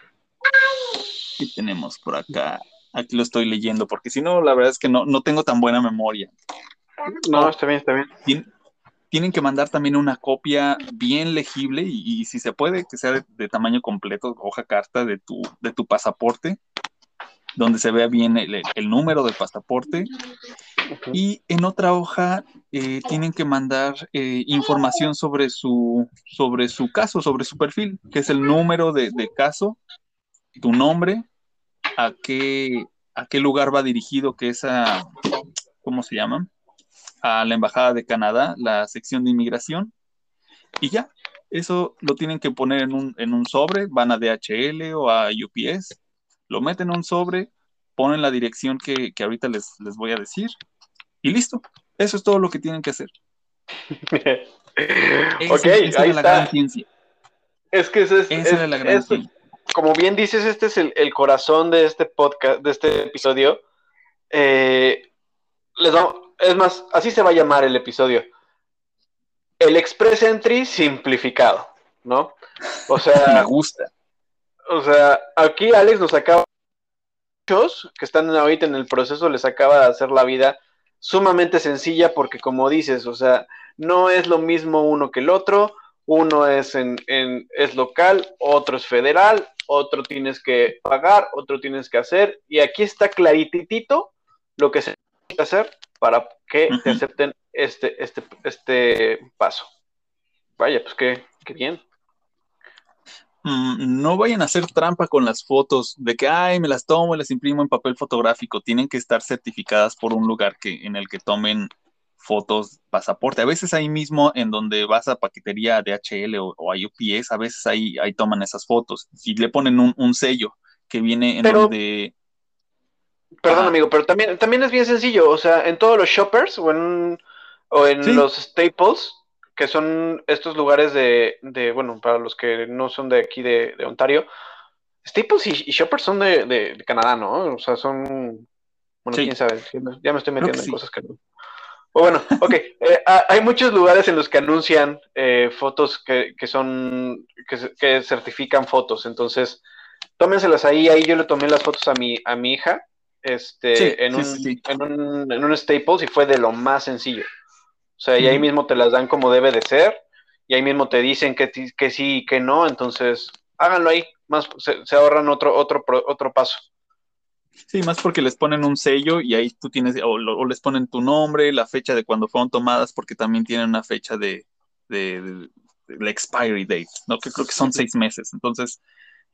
¿Qué tenemos por acá? Aquí lo estoy leyendo, porque si no, la verdad es que no, no tengo tan buena memoria. No, está bien, está bien. tienen que mandar también una copia bien legible y, si se puede, que sea de, tamaño completo, hoja carta de tu, de tu pasaporte, donde se vea bien el, el número del pasaporte y en otra hoja eh, tienen que mandar eh, información sobre su, sobre su caso, sobre su perfil, que es el número de, caso, tu nombre, a qué, a qué lugar va dirigido, que es a, ¿cómo se llama? A la Embajada de Canadá, la sección de inmigración. Y ya, eso lo tienen que poner en un, en un sobre, van a DHL o a UPS, lo meten en un sobre, ponen la dirección que, que ahorita les, les voy a decir y listo. Eso es todo lo que tienen que hacer. ok, ahí está. Es que ese es, la gran como bien dices, este es el, corazón de este podcast, de este episodio. Eh, les es más, así se va a llamar el episodio. El Express Entry simplificado, ¿no? O sea, me gusta. O sea, aquí Alex nos acaba muchos que están ahorita en el proceso les acaba de hacer la vida sumamente sencilla porque como dices, o sea, no es lo mismo uno que el otro, uno es, en, es local, otro es federal, otro tienes que pagar, otro tienes que hacer, y aquí está clarititito lo que se tiene que hacer para que te acepten este, este, este paso. Vaya, pues qué, qué bien. Mm, no vayan a hacer trampa con las fotos de que, ay, me las tomo y las imprimo en papel fotográfico. Tienen que estar certificadas por un lugar que, en el que tomen fotos pasaporte. A veces ahí mismo en donde vas a paquetería DHL o, o a UPS, a veces ahí, ahí toman esas fotos. Y le ponen un, sello que viene en donde... Perdón, amigo, pero también, también es bien sencillo. O sea, en todos los shoppers o en, o en los staples, que son estos lugares de, bueno, para los que no son de aquí de, Ontario, Staples y, Shoppers son de, Canadá, ¿no? O sea, son, bueno, quién sabe, ya me estoy metiendo en cosas que no. O bueno, ok, eh, hay muchos lugares en los que anuncian eh, fotos que, son, que, certifican fotos, entonces, tómenselas ahí, ahí yo le tomé las fotos a mi, a mi hija, este, en, un, en, un, en un Staples y fue de lo más sencillo. O sea, y ahí mismo te las dan como debe de ser, y ahí mismo te dicen que, que sí y que no, entonces háganlo ahí, más se, ahorran otro, otro, otro paso. Sí, más porque les ponen un sello y ahí tú tienes, o, les ponen tu nombre, la fecha de cuando fueron tomadas, porque también tienen una fecha de, de, la expiry date, ¿no? Que creo que son seis meses. Entonces,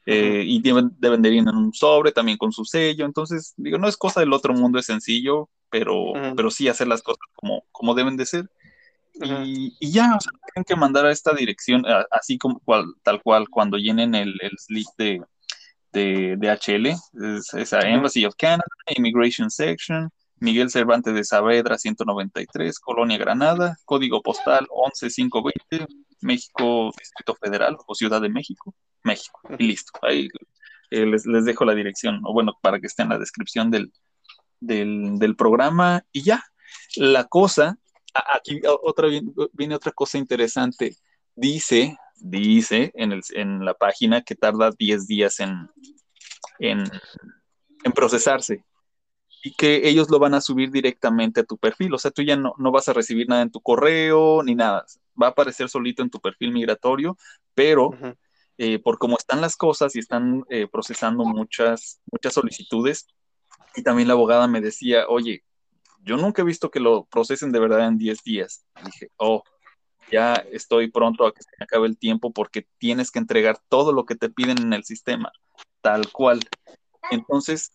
eh, y deben, deben, de ir en un sobre también con su sello. Entonces, digo, no es cosa del otro mundo, es sencillo, pero, pero sí hacer las cosas como, como deben de ser. Y, ya, o sea, tienen que mandar a esta dirección, así como tal cual, cuando llenen el, el slip de, de, HL, es, a Embassy of Canada, Immigration Section, Miguel Cervantes de Saavedra 193, Colonia Granada, código postal 11520, México, Distrito Federal o Ciudad de México, México. Y listo. Ahí eh, les, dejo la dirección, o bueno, para que esté en la descripción del, del, programa. Y ya, la cosa, aquí otra, viene otra cosa interesante. Dice, dice en, el, en la página que tarda 10 días en, en, en procesarse y que ellos lo van a subir directamente a tu perfil. O sea, tú ya no, no, vas a recibir nada en tu correo ni nada. Va a aparecer solito en tu perfil migratorio, pero eh, por cómo están las cosas y están eh, procesando muchas, muchas solicitudes, y también la abogada me decía, oye, yo nunca he visto que lo procesen de verdad en 10 días. dije, oh, ya estoy pronto a que se acabe el tiempo porque tienes que entregar todo lo que te piden en el sistema, tal cual. Entonces,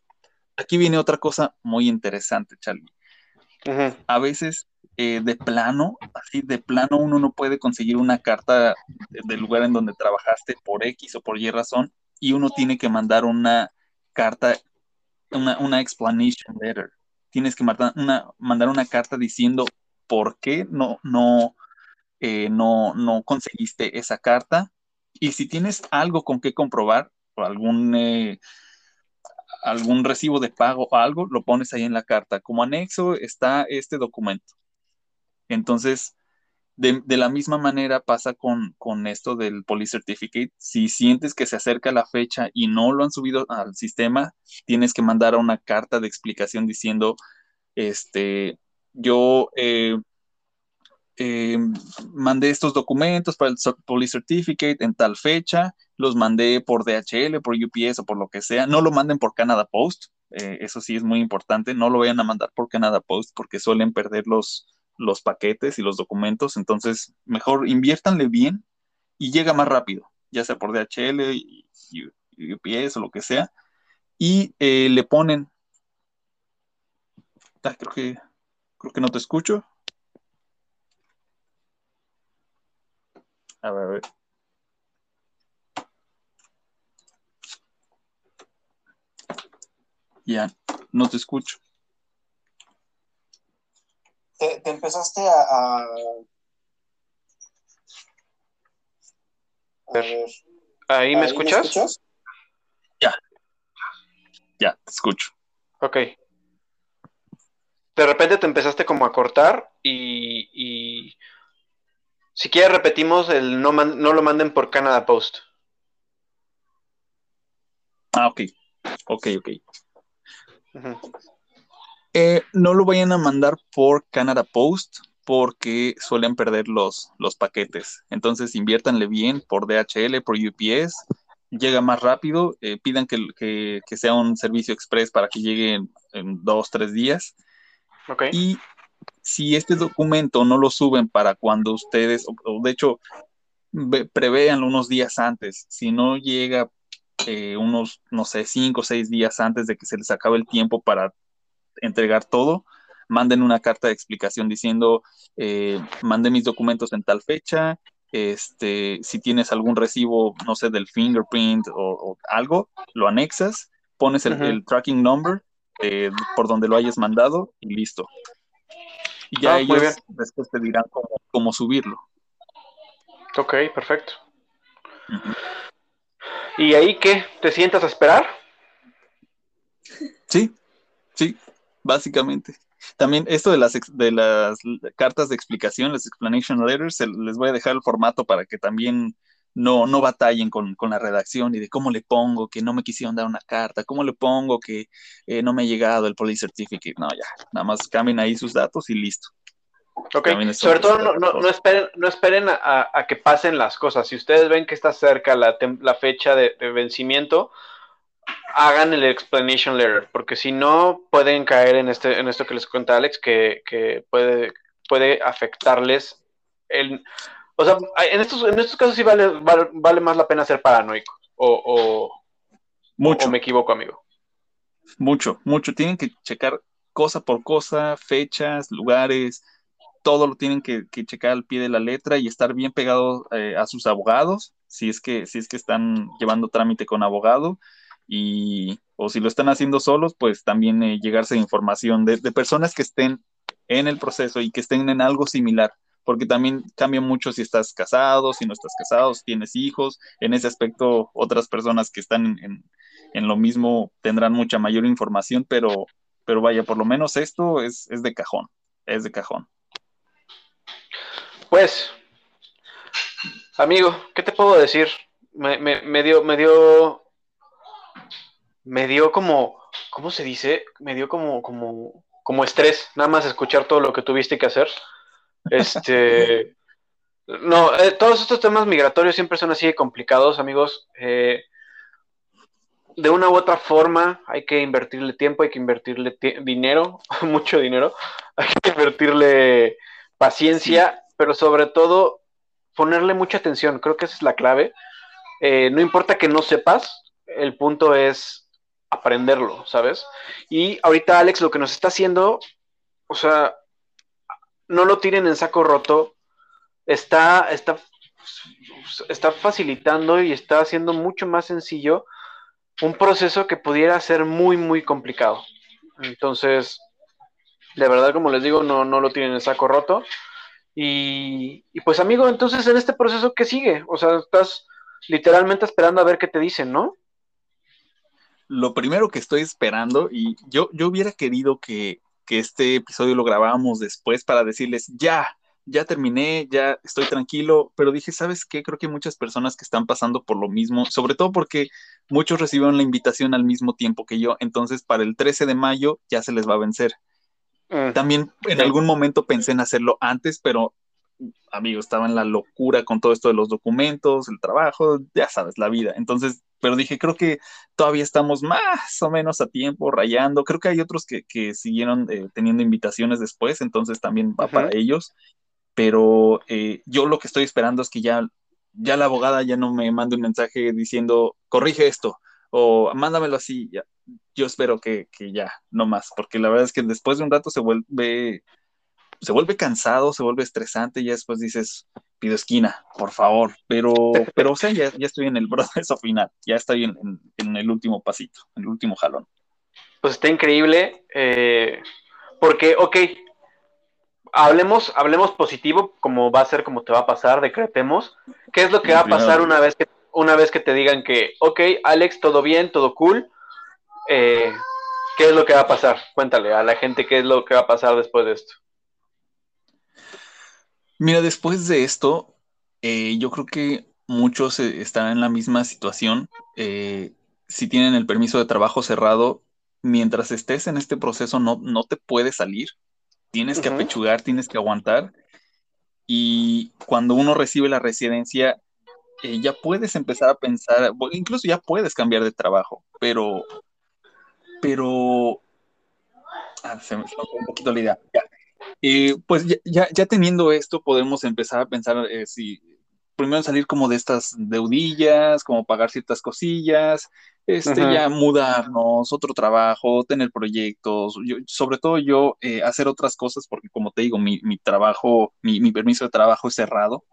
aquí viene otra cosa muy interesante, Charlie. A veces, eh, de plano, así de plano, uno no puede conseguir una carta del lugar en donde trabajaste por X o por Y razón, y uno tiene que mandar una carta, una, explanation letter. Tienes que mandar una, mandar una carta diciendo por qué no, no, eh, no, no conseguiste esa carta. Y si tienes algo con qué comprobar, o algún eh, algún recibo de pago o algo, lo pones ahí en la carta. Como anexo está este documento. Entonces, de, la misma manera pasa con, con, esto del Police Certificate. Si sientes que se acerca la fecha y no lo han subido al sistema, tienes que mandar una carta de explicación diciendo, este, yo eh, eh, mandé estos documentos para el Police Certificate en tal fecha, los mandé por DHL, por UPS o por lo que sea. No lo manden por Canada Post, eh, eso sí es muy importante. No lo vayan a mandar por Canada Post porque suelen perder los, los paquetes y los documentos. Entonces, mejor inviértanle bien y llega más rápido, ya sea por DHL, UPS o lo que sea. Y eh, le ponen. Ah, creo que creo que no te escucho. A ver, a ver. Ya, no te escucho. Te, empezaste a, ver. ¿Ahí, me, escuchas? Ya. Ya, te escucho. Ok. De repente te empezaste como a cortar y si quieres repetimos el no, no lo manden por Canada Post. Ah, ok. Ok, ok. Eh, no lo vayan a mandar por Canada Post porque suelen perder los, los paquetes. Entonces inviértanle bien por DHL, por UPS. Llega más rápido. Eh, pidan que, sea un servicio express para que llegue en, en dos, tres días. Okay. Y si este documento no lo suben para cuando ustedes, o, de hecho, prevean unos días antes, si no llega eh, unos, no sé, cinco o seis días antes de que se les acabe el tiempo para entregar todo, manden una carta de explicación diciendo, eh, mandé mis documentos en tal fecha, este, si tienes algún recibo, no sé, del fingerprint o, algo, lo anexas, pones el, tracking number eh, por donde lo hayas mandado y listo. Y ya ah, ellos después te dirán cómo, subirlo. Ok, perfecto. ¿Y ahí qué? ¿Te sientas a esperar? Sí, sí, básicamente. También esto de las, de las cartas de explicación, las explanation letters, les voy a dejar el formato para que también no, no batallen con, la redacción y de cómo le pongo que no me quisieron dar una carta, cómo le pongo que eh, no me ha llegado el police certificate. No, ya, nada más cambien ahí sus datos y listo. Ok, sobre todo no, no, esperen, no esperen a, que pasen las cosas. Si ustedes ven que está cerca la, la fecha de, vencimiento, hagan el explanation letter, porque si no pueden caer en, este, en esto que les cuenta Alex, que, que puede, puede afectarles el, o sea, en estos, en estos casos sí vale, vale, más la pena ser paranoico. O, mucho. me equivoco, amigo. Mucho, mucho. Tienen que checar cosa por cosa, fechas, lugares, todo lo tienen que, checar al pie de la letra y estar bien pegado eh, a sus abogados, si es que, si es que están llevando trámite con abogado, y o si lo están haciendo solos, pues también eh, llegarse información de, de, personas que estén en el proceso y que estén en algo similar, porque también cambia mucho si estás casado, si no estás casado, si tienes hijos, en ese aspecto otras personas que están en, lo mismo tendrán mucha mayor información, pero, pero vaya, por lo menos esto es, de cajón, es de cajón. Pues, amigo, ¿qué te puedo decir? Me, me, me dio, me dio, me dio como, ¿cómo se dice? Me dio como, como, como estrés, nada más escuchar todo lo que tuviste que hacer. Este, no, eh, todos estos temas migratorios siempre son así de complicados, amigos. Eh, de una u otra forma hay que invertirle tiempo, hay que invertirle dinero, mucho dinero, hay que invertirle paciencia, sí. pero sobre todo ponerle mucha atención, creo que esa es la clave. Eh, no importa que no sepas, el punto es aprenderlo, ¿sabes? Y ahorita Alex lo que nos está haciendo, o sea, no lo tiren en saco roto, está, está, está facilitando y está haciendo mucho más sencillo un proceso que pudiera ser muy, muy complicado. Entonces, de verdad, como les digo, no, no lo tienen en saco roto. Y, y, pues, amigo, entonces en este proceso, ¿qué sigue? O sea, estás literalmente esperando a ver qué te dicen, ¿no? Lo primero que estoy esperando, y yo, yo hubiera querido que, que este episodio lo grabáramos después para decirles, ya, ya terminé, ya estoy tranquilo, pero dije, ¿sabes qué? Creo que hay muchas personas que están pasando por lo mismo, sobre todo porque muchos recibieron la invitación al mismo tiempo que yo, entonces para el 13 de mayo ya se les va a vencer. Uh, También en sí. algún momento pensé en hacerlo antes, pero amigo, estaba en la locura con todo esto de los documentos, el trabajo, ya sabes, la vida. Entonces, pero dije, creo que todavía estamos más o menos a tiempo, rayando. Creo que hay otros que, que siguieron eh, teniendo invitaciones después, entonces también va para ellos pero eh, yo lo que estoy esperando es que ya, ya la abogada ya no me mande un mensaje diciendo, corrige esto, o mándamelo así, ya. yo espero que, que, ya, no más, porque la verdad es que después de un rato se vuelve, se vuelve cansado, se vuelve estresante, y ya después dices, pido esquina, por favor, pero, pero o sea, ya, ya estoy en el proceso final, ya estoy en, en, en, el último pasito, en el último jalón. Pues está increíble, eh, porque, ok, hablemos, hablemos positivo, como va a ser, como te va a pasar, decretemos. ¿Qué es lo que va a pasar una vez que, una vez que te digan que, ok, Alex, todo bien, todo cool? Eh, ¿Qué es lo que va a pasar? Cuéntale a la gente qué es lo que va a pasar después de esto. Mira, después de esto, eh, yo creo que muchos eh, estarán en la misma situación. Eh, si tienen el permiso de trabajo cerrado, mientras estés en este proceso no, no te puedes salir tienes que uh -huh. apechugar, tienes que aguantar. Y cuando uno recibe la residencia, eh, ya puedes empezar a pensar, incluso ya puedes cambiar de trabajo, pero, pero, ah, se me fue un poquito la idea. Ya. Eh, pues ya, ya, ya, teniendo esto, podemos empezar a pensar eh, si primero salir como de estas deudillas, como pagar ciertas cosillas, este, ya mudarnos, otro trabajo, tener proyectos, yo, sobre todo yo eh, hacer otras cosas, porque como te digo, mi, mi trabajo, mi, mi, permiso de trabajo es cerrado,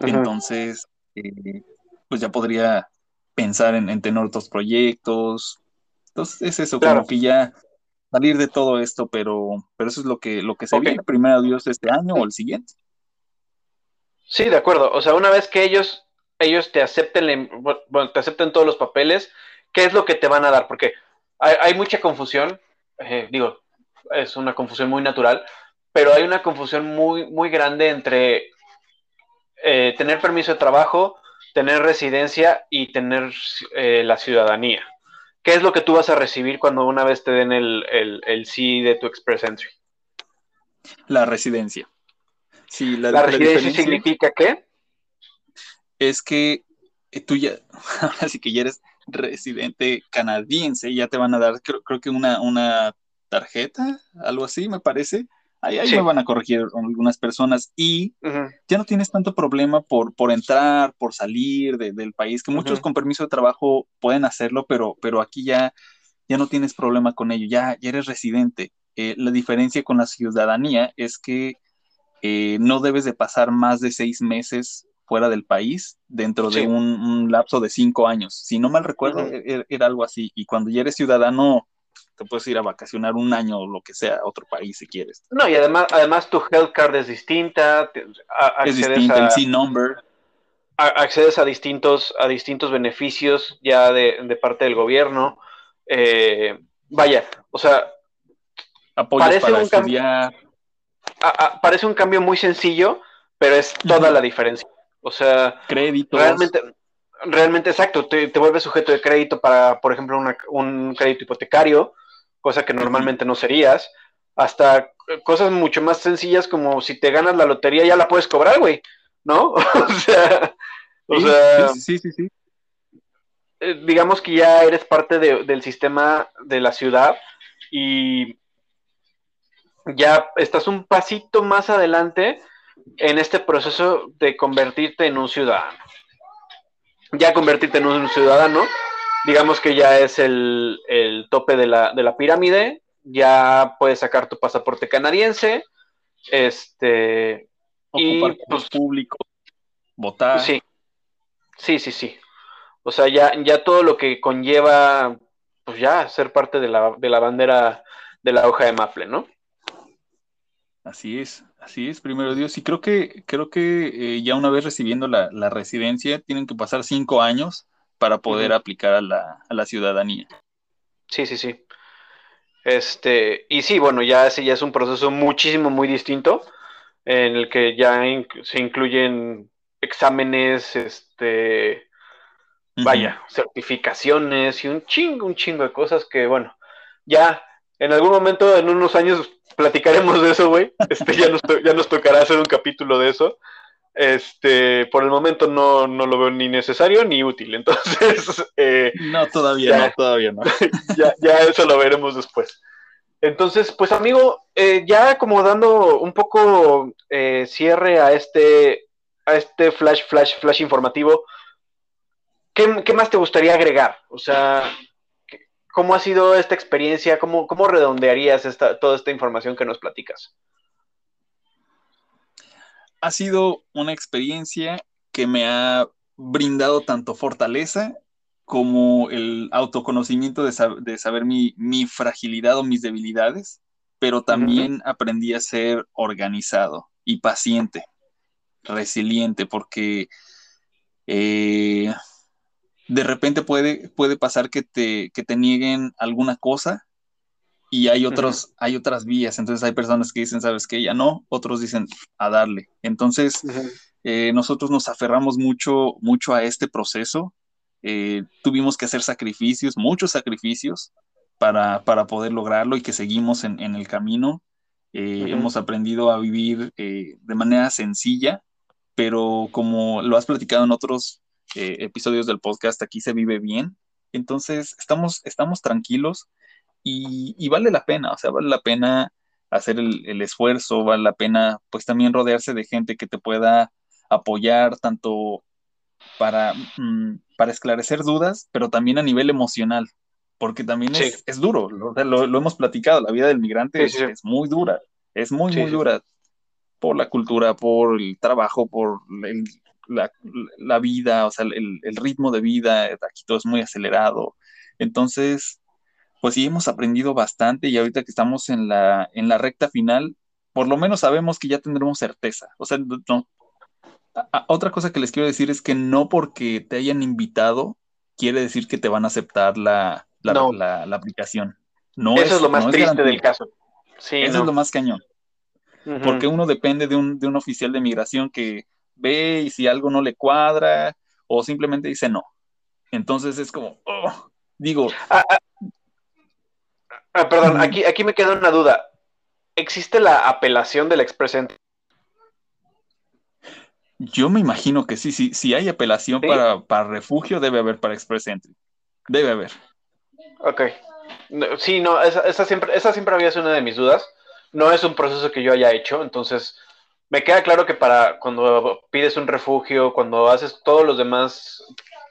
-huh. entonces, eh, pues ya podría pensar en, en, tener otros proyectos, entonces es eso, claro. como que ya salir de todo esto, pero, pero eso es lo que, lo que se okay. viene, primero Dios este año o el siguiente. Sí, de acuerdo. O sea, una vez que ellos, ellos te acepten, bueno, te acepten todos los papeles, ¿qué es lo que te van a dar? Porque hay, hay mucha confusión, eh, digo, es una confusión muy natural, pero hay una confusión muy, muy grande entre eh, tener permiso de trabajo, tener residencia y tener eh, la ciudadanía. ¿Qué es lo que tú vas a recibir cuando una vez te den el, el, el sí de tu Express Entry? La residencia. Sí, la, ¿La residencia la significa qué? Es que eh, tú ya, así que ya eres residente canadiense, ya te van a dar, creo, creo que una, una tarjeta, algo así, me parece. Ahí, ahí sí. me van a corregir algunas personas y uh -huh. ya no tienes tanto problema por, por entrar, por salir de, del país, que muchos uh -huh. con permiso de trabajo pueden hacerlo, pero, pero aquí ya, ya no tienes problema con ello, ya, ya eres residente. Eh, la diferencia con la ciudadanía es que eh, no debes de pasar más de seis meses fuera del país dentro de un, lapso de cinco años. Si no mal recuerdo, e, e, era, algo así. Y cuando ya eres ciudadano, te puedes ir a vacacionar un año o lo que sea a otro país si quieres. No, y además, además tu health card es distinta. es distinta, el C-number. Accedes a distintos, a distintos beneficios ya de, parte del gobierno. Eh, vaya, o sea, parece para un estudiar. parece un cambio muy sencillo, pero es toda la diferencia. O sea, créditos. Realmente, realmente exacto, te, te vuelves sujeto de crédito para, por ejemplo, un crédito hipotecario, cosa que normalmente no serías, hasta cosas mucho más sencillas como si te ganas la lotería ya la puedes cobrar, güey, ¿no? o sea, o sea sí, sí, sí, eh, digamos que ya eres parte del sistema de la ciudad y ya estás un pasito más adelante en este proceso de convertirte en un ciudadano. Ya convertirte en un ciudadano, digamos que ya es el, tope de la, pirámide, ya puedes sacar tu pasaporte canadiense, este... Ocupar y, pues, público, votar. Sí, sí, sí, sí. O sea, ya, ya todo lo que conlleva, pues ya ser parte de la, de la bandera de la hoja de Maple, ¿no? Así es, así es, primero Dios. Y creo que, creo que eh, ya una vez recibiendo la, residencia, tienen que pasar cinco años para poder aplicar a la, ciudadanía. Sí, sí, sí. Este, y sí, bueno, ya ese ya es un proceso muchísimo, muy distinto, en el que ya se incluyen exámenes, este, vaya, certificaciones y un chingo, un chingo de cosas que, bueno, ya en algún momento, en unos años, platicaremos de eso, güey. Este, ya, nos ya nos tocará hacer un capítulo de eso. Este, por el momento no, lo veo ni necesario ni útil. Entonces. Eh, no, todavía no, todavía no. ya, eso lo veremos después. Entonces, pues amigo, eh, ya como dando un poco eh, cierre a este, a este flash, flash, flash informativo, ¿qué, ¿qué, más te gustaría agregar? O sea, ¿Cómo ha sido esta experiencia? ¿Cómo, cómo redondearías esta, toda esta información que nos platicas? Ha sido una experiencia que me ha brindado tanto fortaleza como el autoconocimiento de, saber mi, fragilidad o mis debilidades, pero también aprendí a ser organizado y paciente, resiliente, porque eh, de repente puede, puede pasar que te, que te nieguen alguna cosa y hay, otros, hay otras vías. Entonces hay personas que dicen, sabes que ya no, otros dicen a darle. Entonces eh, nosotros nos aferramos mucho, mucho a este proceso. Eh, tuvimos que hacer sacrificios, muchos sacrificios para, poder lograrlo y que seguimos en, el camino. Eh, hemos aprendido a vivir de manera sencilla, pero como lo has platicado en otros eh, episodios del podcast, aquí se vive bien. Entonces, estamos, estamos tranquilos y, vale la pena, o sea, vale la pena hacer el, esfuerzo, vale la pena pues también rodearse de gente que te pueda apoyar tanto para, mm, para esclarecer dudas, pero también a nivel emocional, porque también es, duro, lo, hemos platicado, la vida del migrante es, muy dura, es muy, muy dura por la cultura, por el trabajo, por el, la, vida, o sea, el, ritmo de vida, aquí todo es muy acelerado. Entonces, pues sí, hemos aprendido bastante y ahorita que estamos en la, en la recta final, por lo menos sabemos que ya tendremos certeza. O sea, no, otra cosa que les quiero decir es que no porque te hayan invitado quiere decir que te van a aceptar la, la, aplicación. No Eso es, lo más triste del caso. Sí, Eso es lo más cañón. Porque uno depende de un, de un oficial de migración que ve y si algo no le cuadra o simplemente dice no. Entonces es como, oh, digo... Ah, ah, ah, perdón, aquí, aquí me queda una duda. ¿Existe la apelación del Express Entry? Yo me imagino que sí, sí, si hay apelación para, para, refugio, debe haber para Express Entry. Debe haber. Ok. Sí, no, esa, siempre, esa siempre había sido una de mis dudas. No es un proceso que yo haya hecho, entonces me queda claro que para cuando pides un refugio, cuando haces todos los demás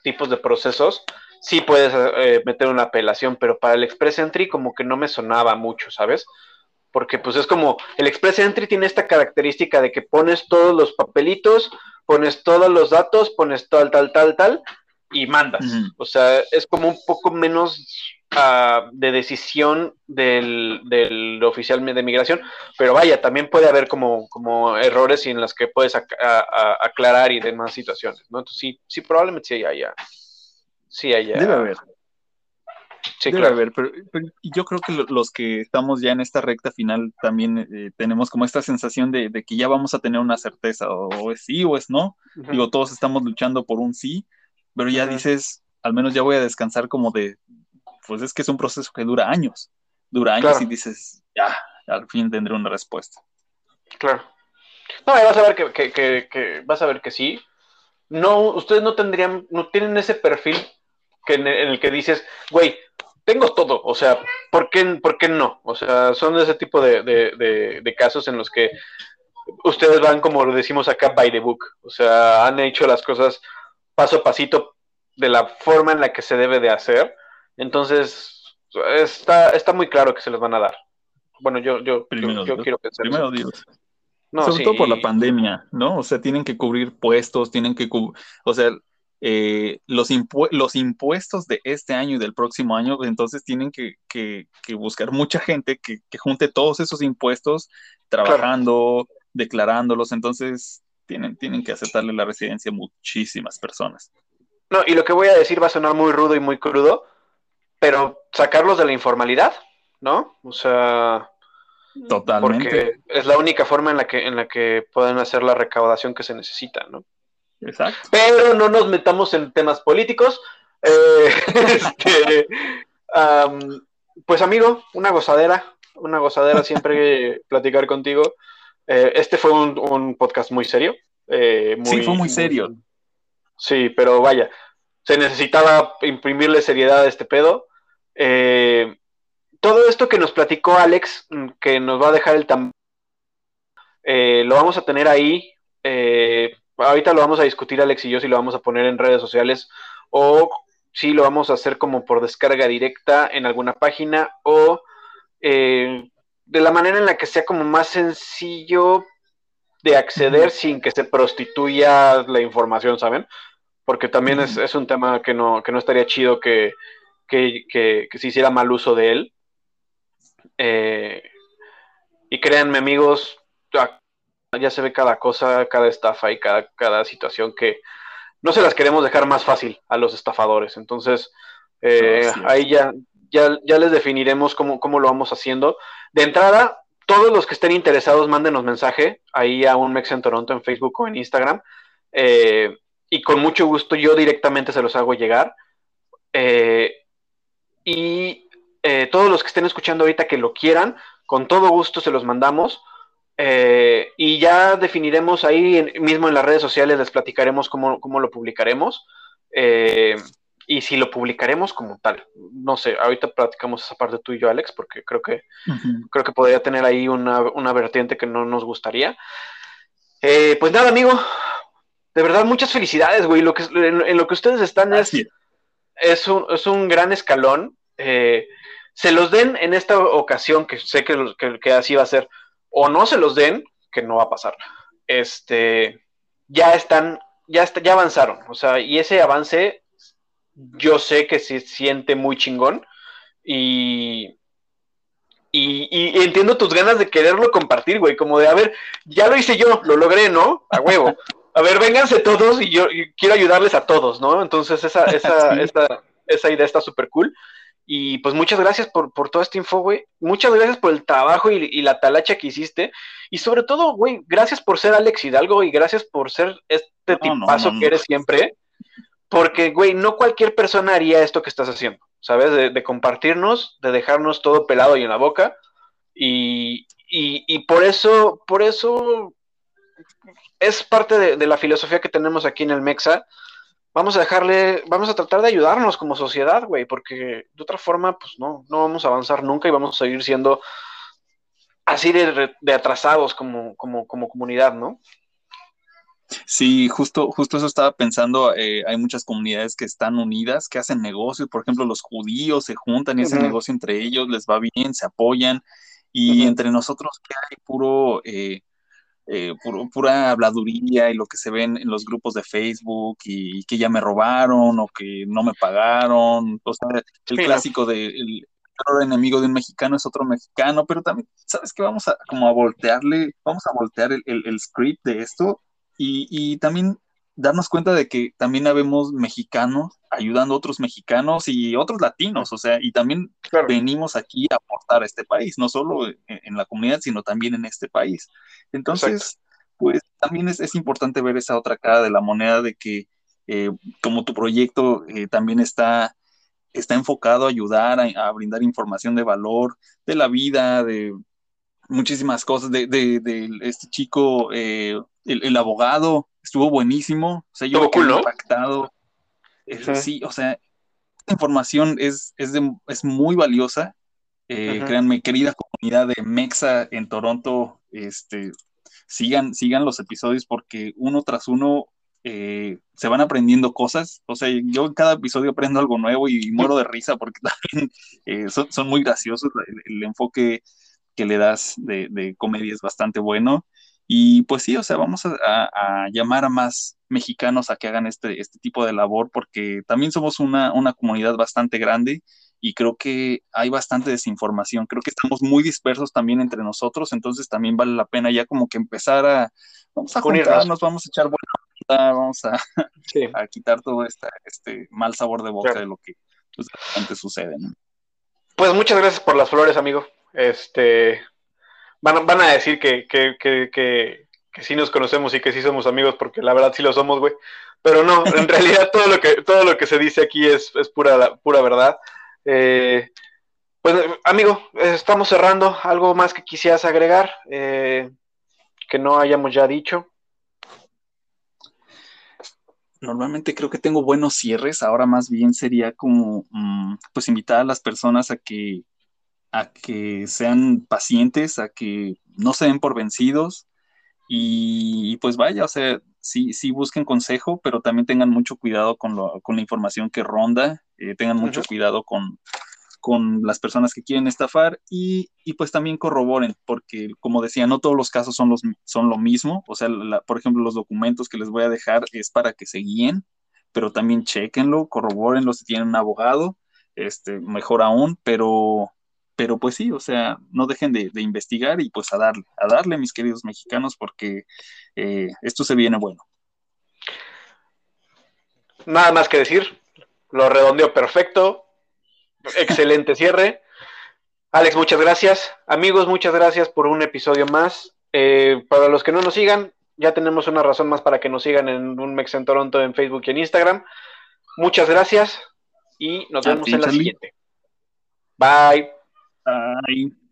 tipos de procesos, sí puedes eh, meter una apelación, pero para el Express Entry como que no me sonaba mucho, ¿sabes? porque pues es como el Express Entry tiene esta característica de que pones todos los papelitos, pones todos los datos, pones tal, tal, tal, tal, y mandas. O sea, es como un poco menos ah, de decisión del, del, oficial de migración, pero vaya, también puede haber como, como errores en las que puedes aclarar y demás situaciones, ¿no? Entonces sí, sí, probablemente sí haya, sí haya. Debe haber. Sí, Debe haber, pero, yo creo que los que estamos ya en esta recta final también eh, tenemos como esta sensación de, que ya vamos a tener una certeza, o, es sí o es no. Digo, todos estamos luchando por un sí, pero ya dices, al menos ya voy a descansar como de, pues es que es un proceso que dura años, dura años y dices, ya, al fin tendré una respuesta. Claro. No, vas a ver que, que, vas a ver que sí. No, ustedes no tendrían, no tienen ese perfil que en, el que dices, güey, tengo todo, o sea, ¿por qué, ¿por qué no? O sea, son ese tipo de, de, de, casos en los que ustedes van, como lo decimos acá, by the book, o sea, han hecho las cosas paso a pasito de la forma en la que se debe de hacer. Entonces, está, está muy claro que se les van a dar. Bueno, yo, yo, yo, quiero pensar. Primero Dios. Sobre todo por la pandemia, ¿no? O sea, tienen que cubrir puestos, tienen que cubrir, o sea, eh, los, los impuestos de este año y del próximo año, entonces tienen que, que, buscar mucha gente que, junte todos esos impuestos trabajando, declarándolos, entonces tienen, tienen que aceptarle la residencia a muchísimas personas. No, y lo que voy a decir va a sonar muy rudo y muy crudo, pero sacarlos de la informalidad, ¿no? O sea, totalmente. Porque es la única forma en la que en la que pueden hacer la recaudación que se necesita, ¿no? Exacto. Pero no nos metamos en temas políticos. Eh, este, pues amigo, una gozadera, una gozadera siempre platicar contigo. Eh, este fue un, podcast muy serio. Eh, sí, fue muy serio. sí, pero vaya, se necesitaba imprimirle seriedad a este pedo. Eh, todo esto que nos platicó Alex, mm, que nos va a dejar el tam lo vamos a tener ahí. ahorita lo vamos a discutir Alex y yo si lo vamos a poner en redes sociales o si lo vamos a hacer como por descarga directa en alguna página o de la manera en la que sea como más sencillo de acceder sin que se prostituya la información, ¿saben? Porque también es, un tema que no, que no estaría chido que, se hiciera mal uso de él. Eh, y créanme, amigos, ya se ve cada cosa, cada estafa y cada, cada situación que no se las queremos dejar más fácil a los estafadores. Entonces, eh, ahí ya, ya, les definiremos cómo, cómo lo vamos haciendo. De entrada, todos los que estén interesados, mándenos mensaje ahí a un Mex en Toronto en Facebook o en Instagram. Eh, y con mucho gusto yo directamente se los hago llegar. Eh, y eh, todos los que estén escuchando ahorita que lo quieran, con todo gusto se los mandamos. y ya definiremos ahí mismo en las redes sociales, les platicaremos cómo, cómo lo publicaremos y si lo publicaremos como tal. No sé, ahorita platicamos esa parte tú y yo, Alex, porque creo que, creo que podría tener ahí una, vertiente que no nos gustaría. Eh, pues nada, amigo, de verdad, muchas felicidades, güey. Lo que, en, lo que ustedes están es, es, un, es un gran escalón. Eh, se los den en esta ocasión, que sé que, que, así va a ser, o no se los den, que no va a pasar. Este, ya están, ya, está, ya avanzaron, o sea, y ese avance yo sé que se siente muy chingón y, y, entiendo tus ganas de quererlo compartir, güey, como de, a ver, ya lo hice yo, lo logré, ¿no? A huevo. A ver, vénganse todos y yo quiero ayudarles a todos, ¿no? Entonces esa, esa, esa idea está súper cool. Y pues muchas gracias por, por toda esta info, güey. Muchas gracias por el trabajo y, la talacha que hiciste. Y sobre todo, güey, gracias por ser Alex Hidalgo y gracias por ser este tipazo que eres siempre. Porque, güey, no cualquier persona haría esto que estás haciendo, ¿sabes? De, compartirnos, de dejarnos todo pelado y en la boca. Y, por eso, por eso es parte de, la filosofía que tenemos aquí en el Mexa. Vamos a dejarle, vamos a tratar de ayudarnos como sociedad, güey, porque de otra forma, pues no, no vamos a avanzar nunca y vamos a seguir siendo así de, de atrasados como, como, como comunidad, ¿no? Sí, justo, justo eso estaba pensando. Eh, hay muchas comunidades que están unidas, que hacen negocio. Por ejemplo, los judíos se juntan y hacen negocio entre ellos, les va bien, se apoyan. y entre nosotros que hay puro, eh, eh, pura habladuría y lo que se ven en los grupos de Facebook y, que ya me robaron o que no me pagaron, o sea, el clásico de el, enemigo de un mexicano es otro mexicano, pero también, ¿sabes qué? Vamos a como a voltearle, vamos a voltear el, el, script de esto y, y también darnos cuenta de que también habemos mexicanos ayudando a otros mexicanos y otros latinos, o sea, y también venimos aquí a aportar a este país, no solo en, la comunidad, sino también en este país. Entonces, pues también es, importante ver esa otra cara de la moneda de que eh, como tu proyecto eh, también está, está enfocado a ayudar a, brindar información de valor, de la vida, de muchísimas cosas, de, de, este chico, eh, el abogado, estuvo buenísimo. O sea, yo me quedé impactado. Eh, sí, o sea, esta información es, es, es muy valiosa. Eh, créanme, querida comunidad de Mexa en Toronto, este, sigan, sigan los episodios porque uno tras uno eh, se van aprendiendo cosas. O sea, yo en cada episodio aprendo algo nuevo y, muero de risa porque también son, son, muy graciosos. El, enfoque que le das de, de, comedia es bastante bueno. Y pues sí, o sea, vamos a, llamar a más mexicanos a que hagan este, este tipo de labor porque también somos una, comunidad bastante grande y creo que hay bastante desinformación. Creo que estamos muy dispersos también entre nosotros, entonces también vale la pena ya como que empezar a, vamos a juntarnos, vamos a echar buena vamos a, a quitar todo este, este mal sabor de boca de lo que pues, antes sucede. Pues muchas gracias por las flores, amigo. Este, van, van a decir que, que, que, que, sí nos conocemos y que sí somos amigos, porque la verdad sí lo somos, güey. Pero no, en realidad todo lo que, todo lo que se dice aquí es, es pura, pura verdad. Eh, pues, amigo, estamos cerrando. ¿Algo más que quisieras agregar eh, que no hayamos ya dicho? Normalmente creo que tengo buenos cierres. Ahora más bien sería como, mm, pues, invitar a las personas a que a que sean pacientes, a que no se den por vencidos. Y, pues vaya, o sea, sí, sí busquen consejo, pero también tengan mucho cuidado con, la información que ronda, eh, tengan mucho cuidado con, las personas que quieren estafar y, pues también corroboren, porque como decía, no todos los casos son, los, son lo mismo, o sea, por ejemplo, los documentos que les voy a dejar es para que se guíen, pero también chequenlo, corrobórenlo si tienen un abogado, este, mejor aún, pero pero pues sí, o sea, no dejen de, investigar y pues a darle, a darle, mis queridos mexicanos, porque eh, esto se viene bueno. Nada más que decir, lo redondeo perfecto, excelente cierre. Alex, muchas gracias. Amigos, muchas gracias por un episodio más. Eh, para los que no nos sigan, ya tenemos una razón más para que nos sigan en un Mex en Toronto en Facebook y en Instagram. Muchas gracias y nos vemos en la siguiente. Bye. Bye.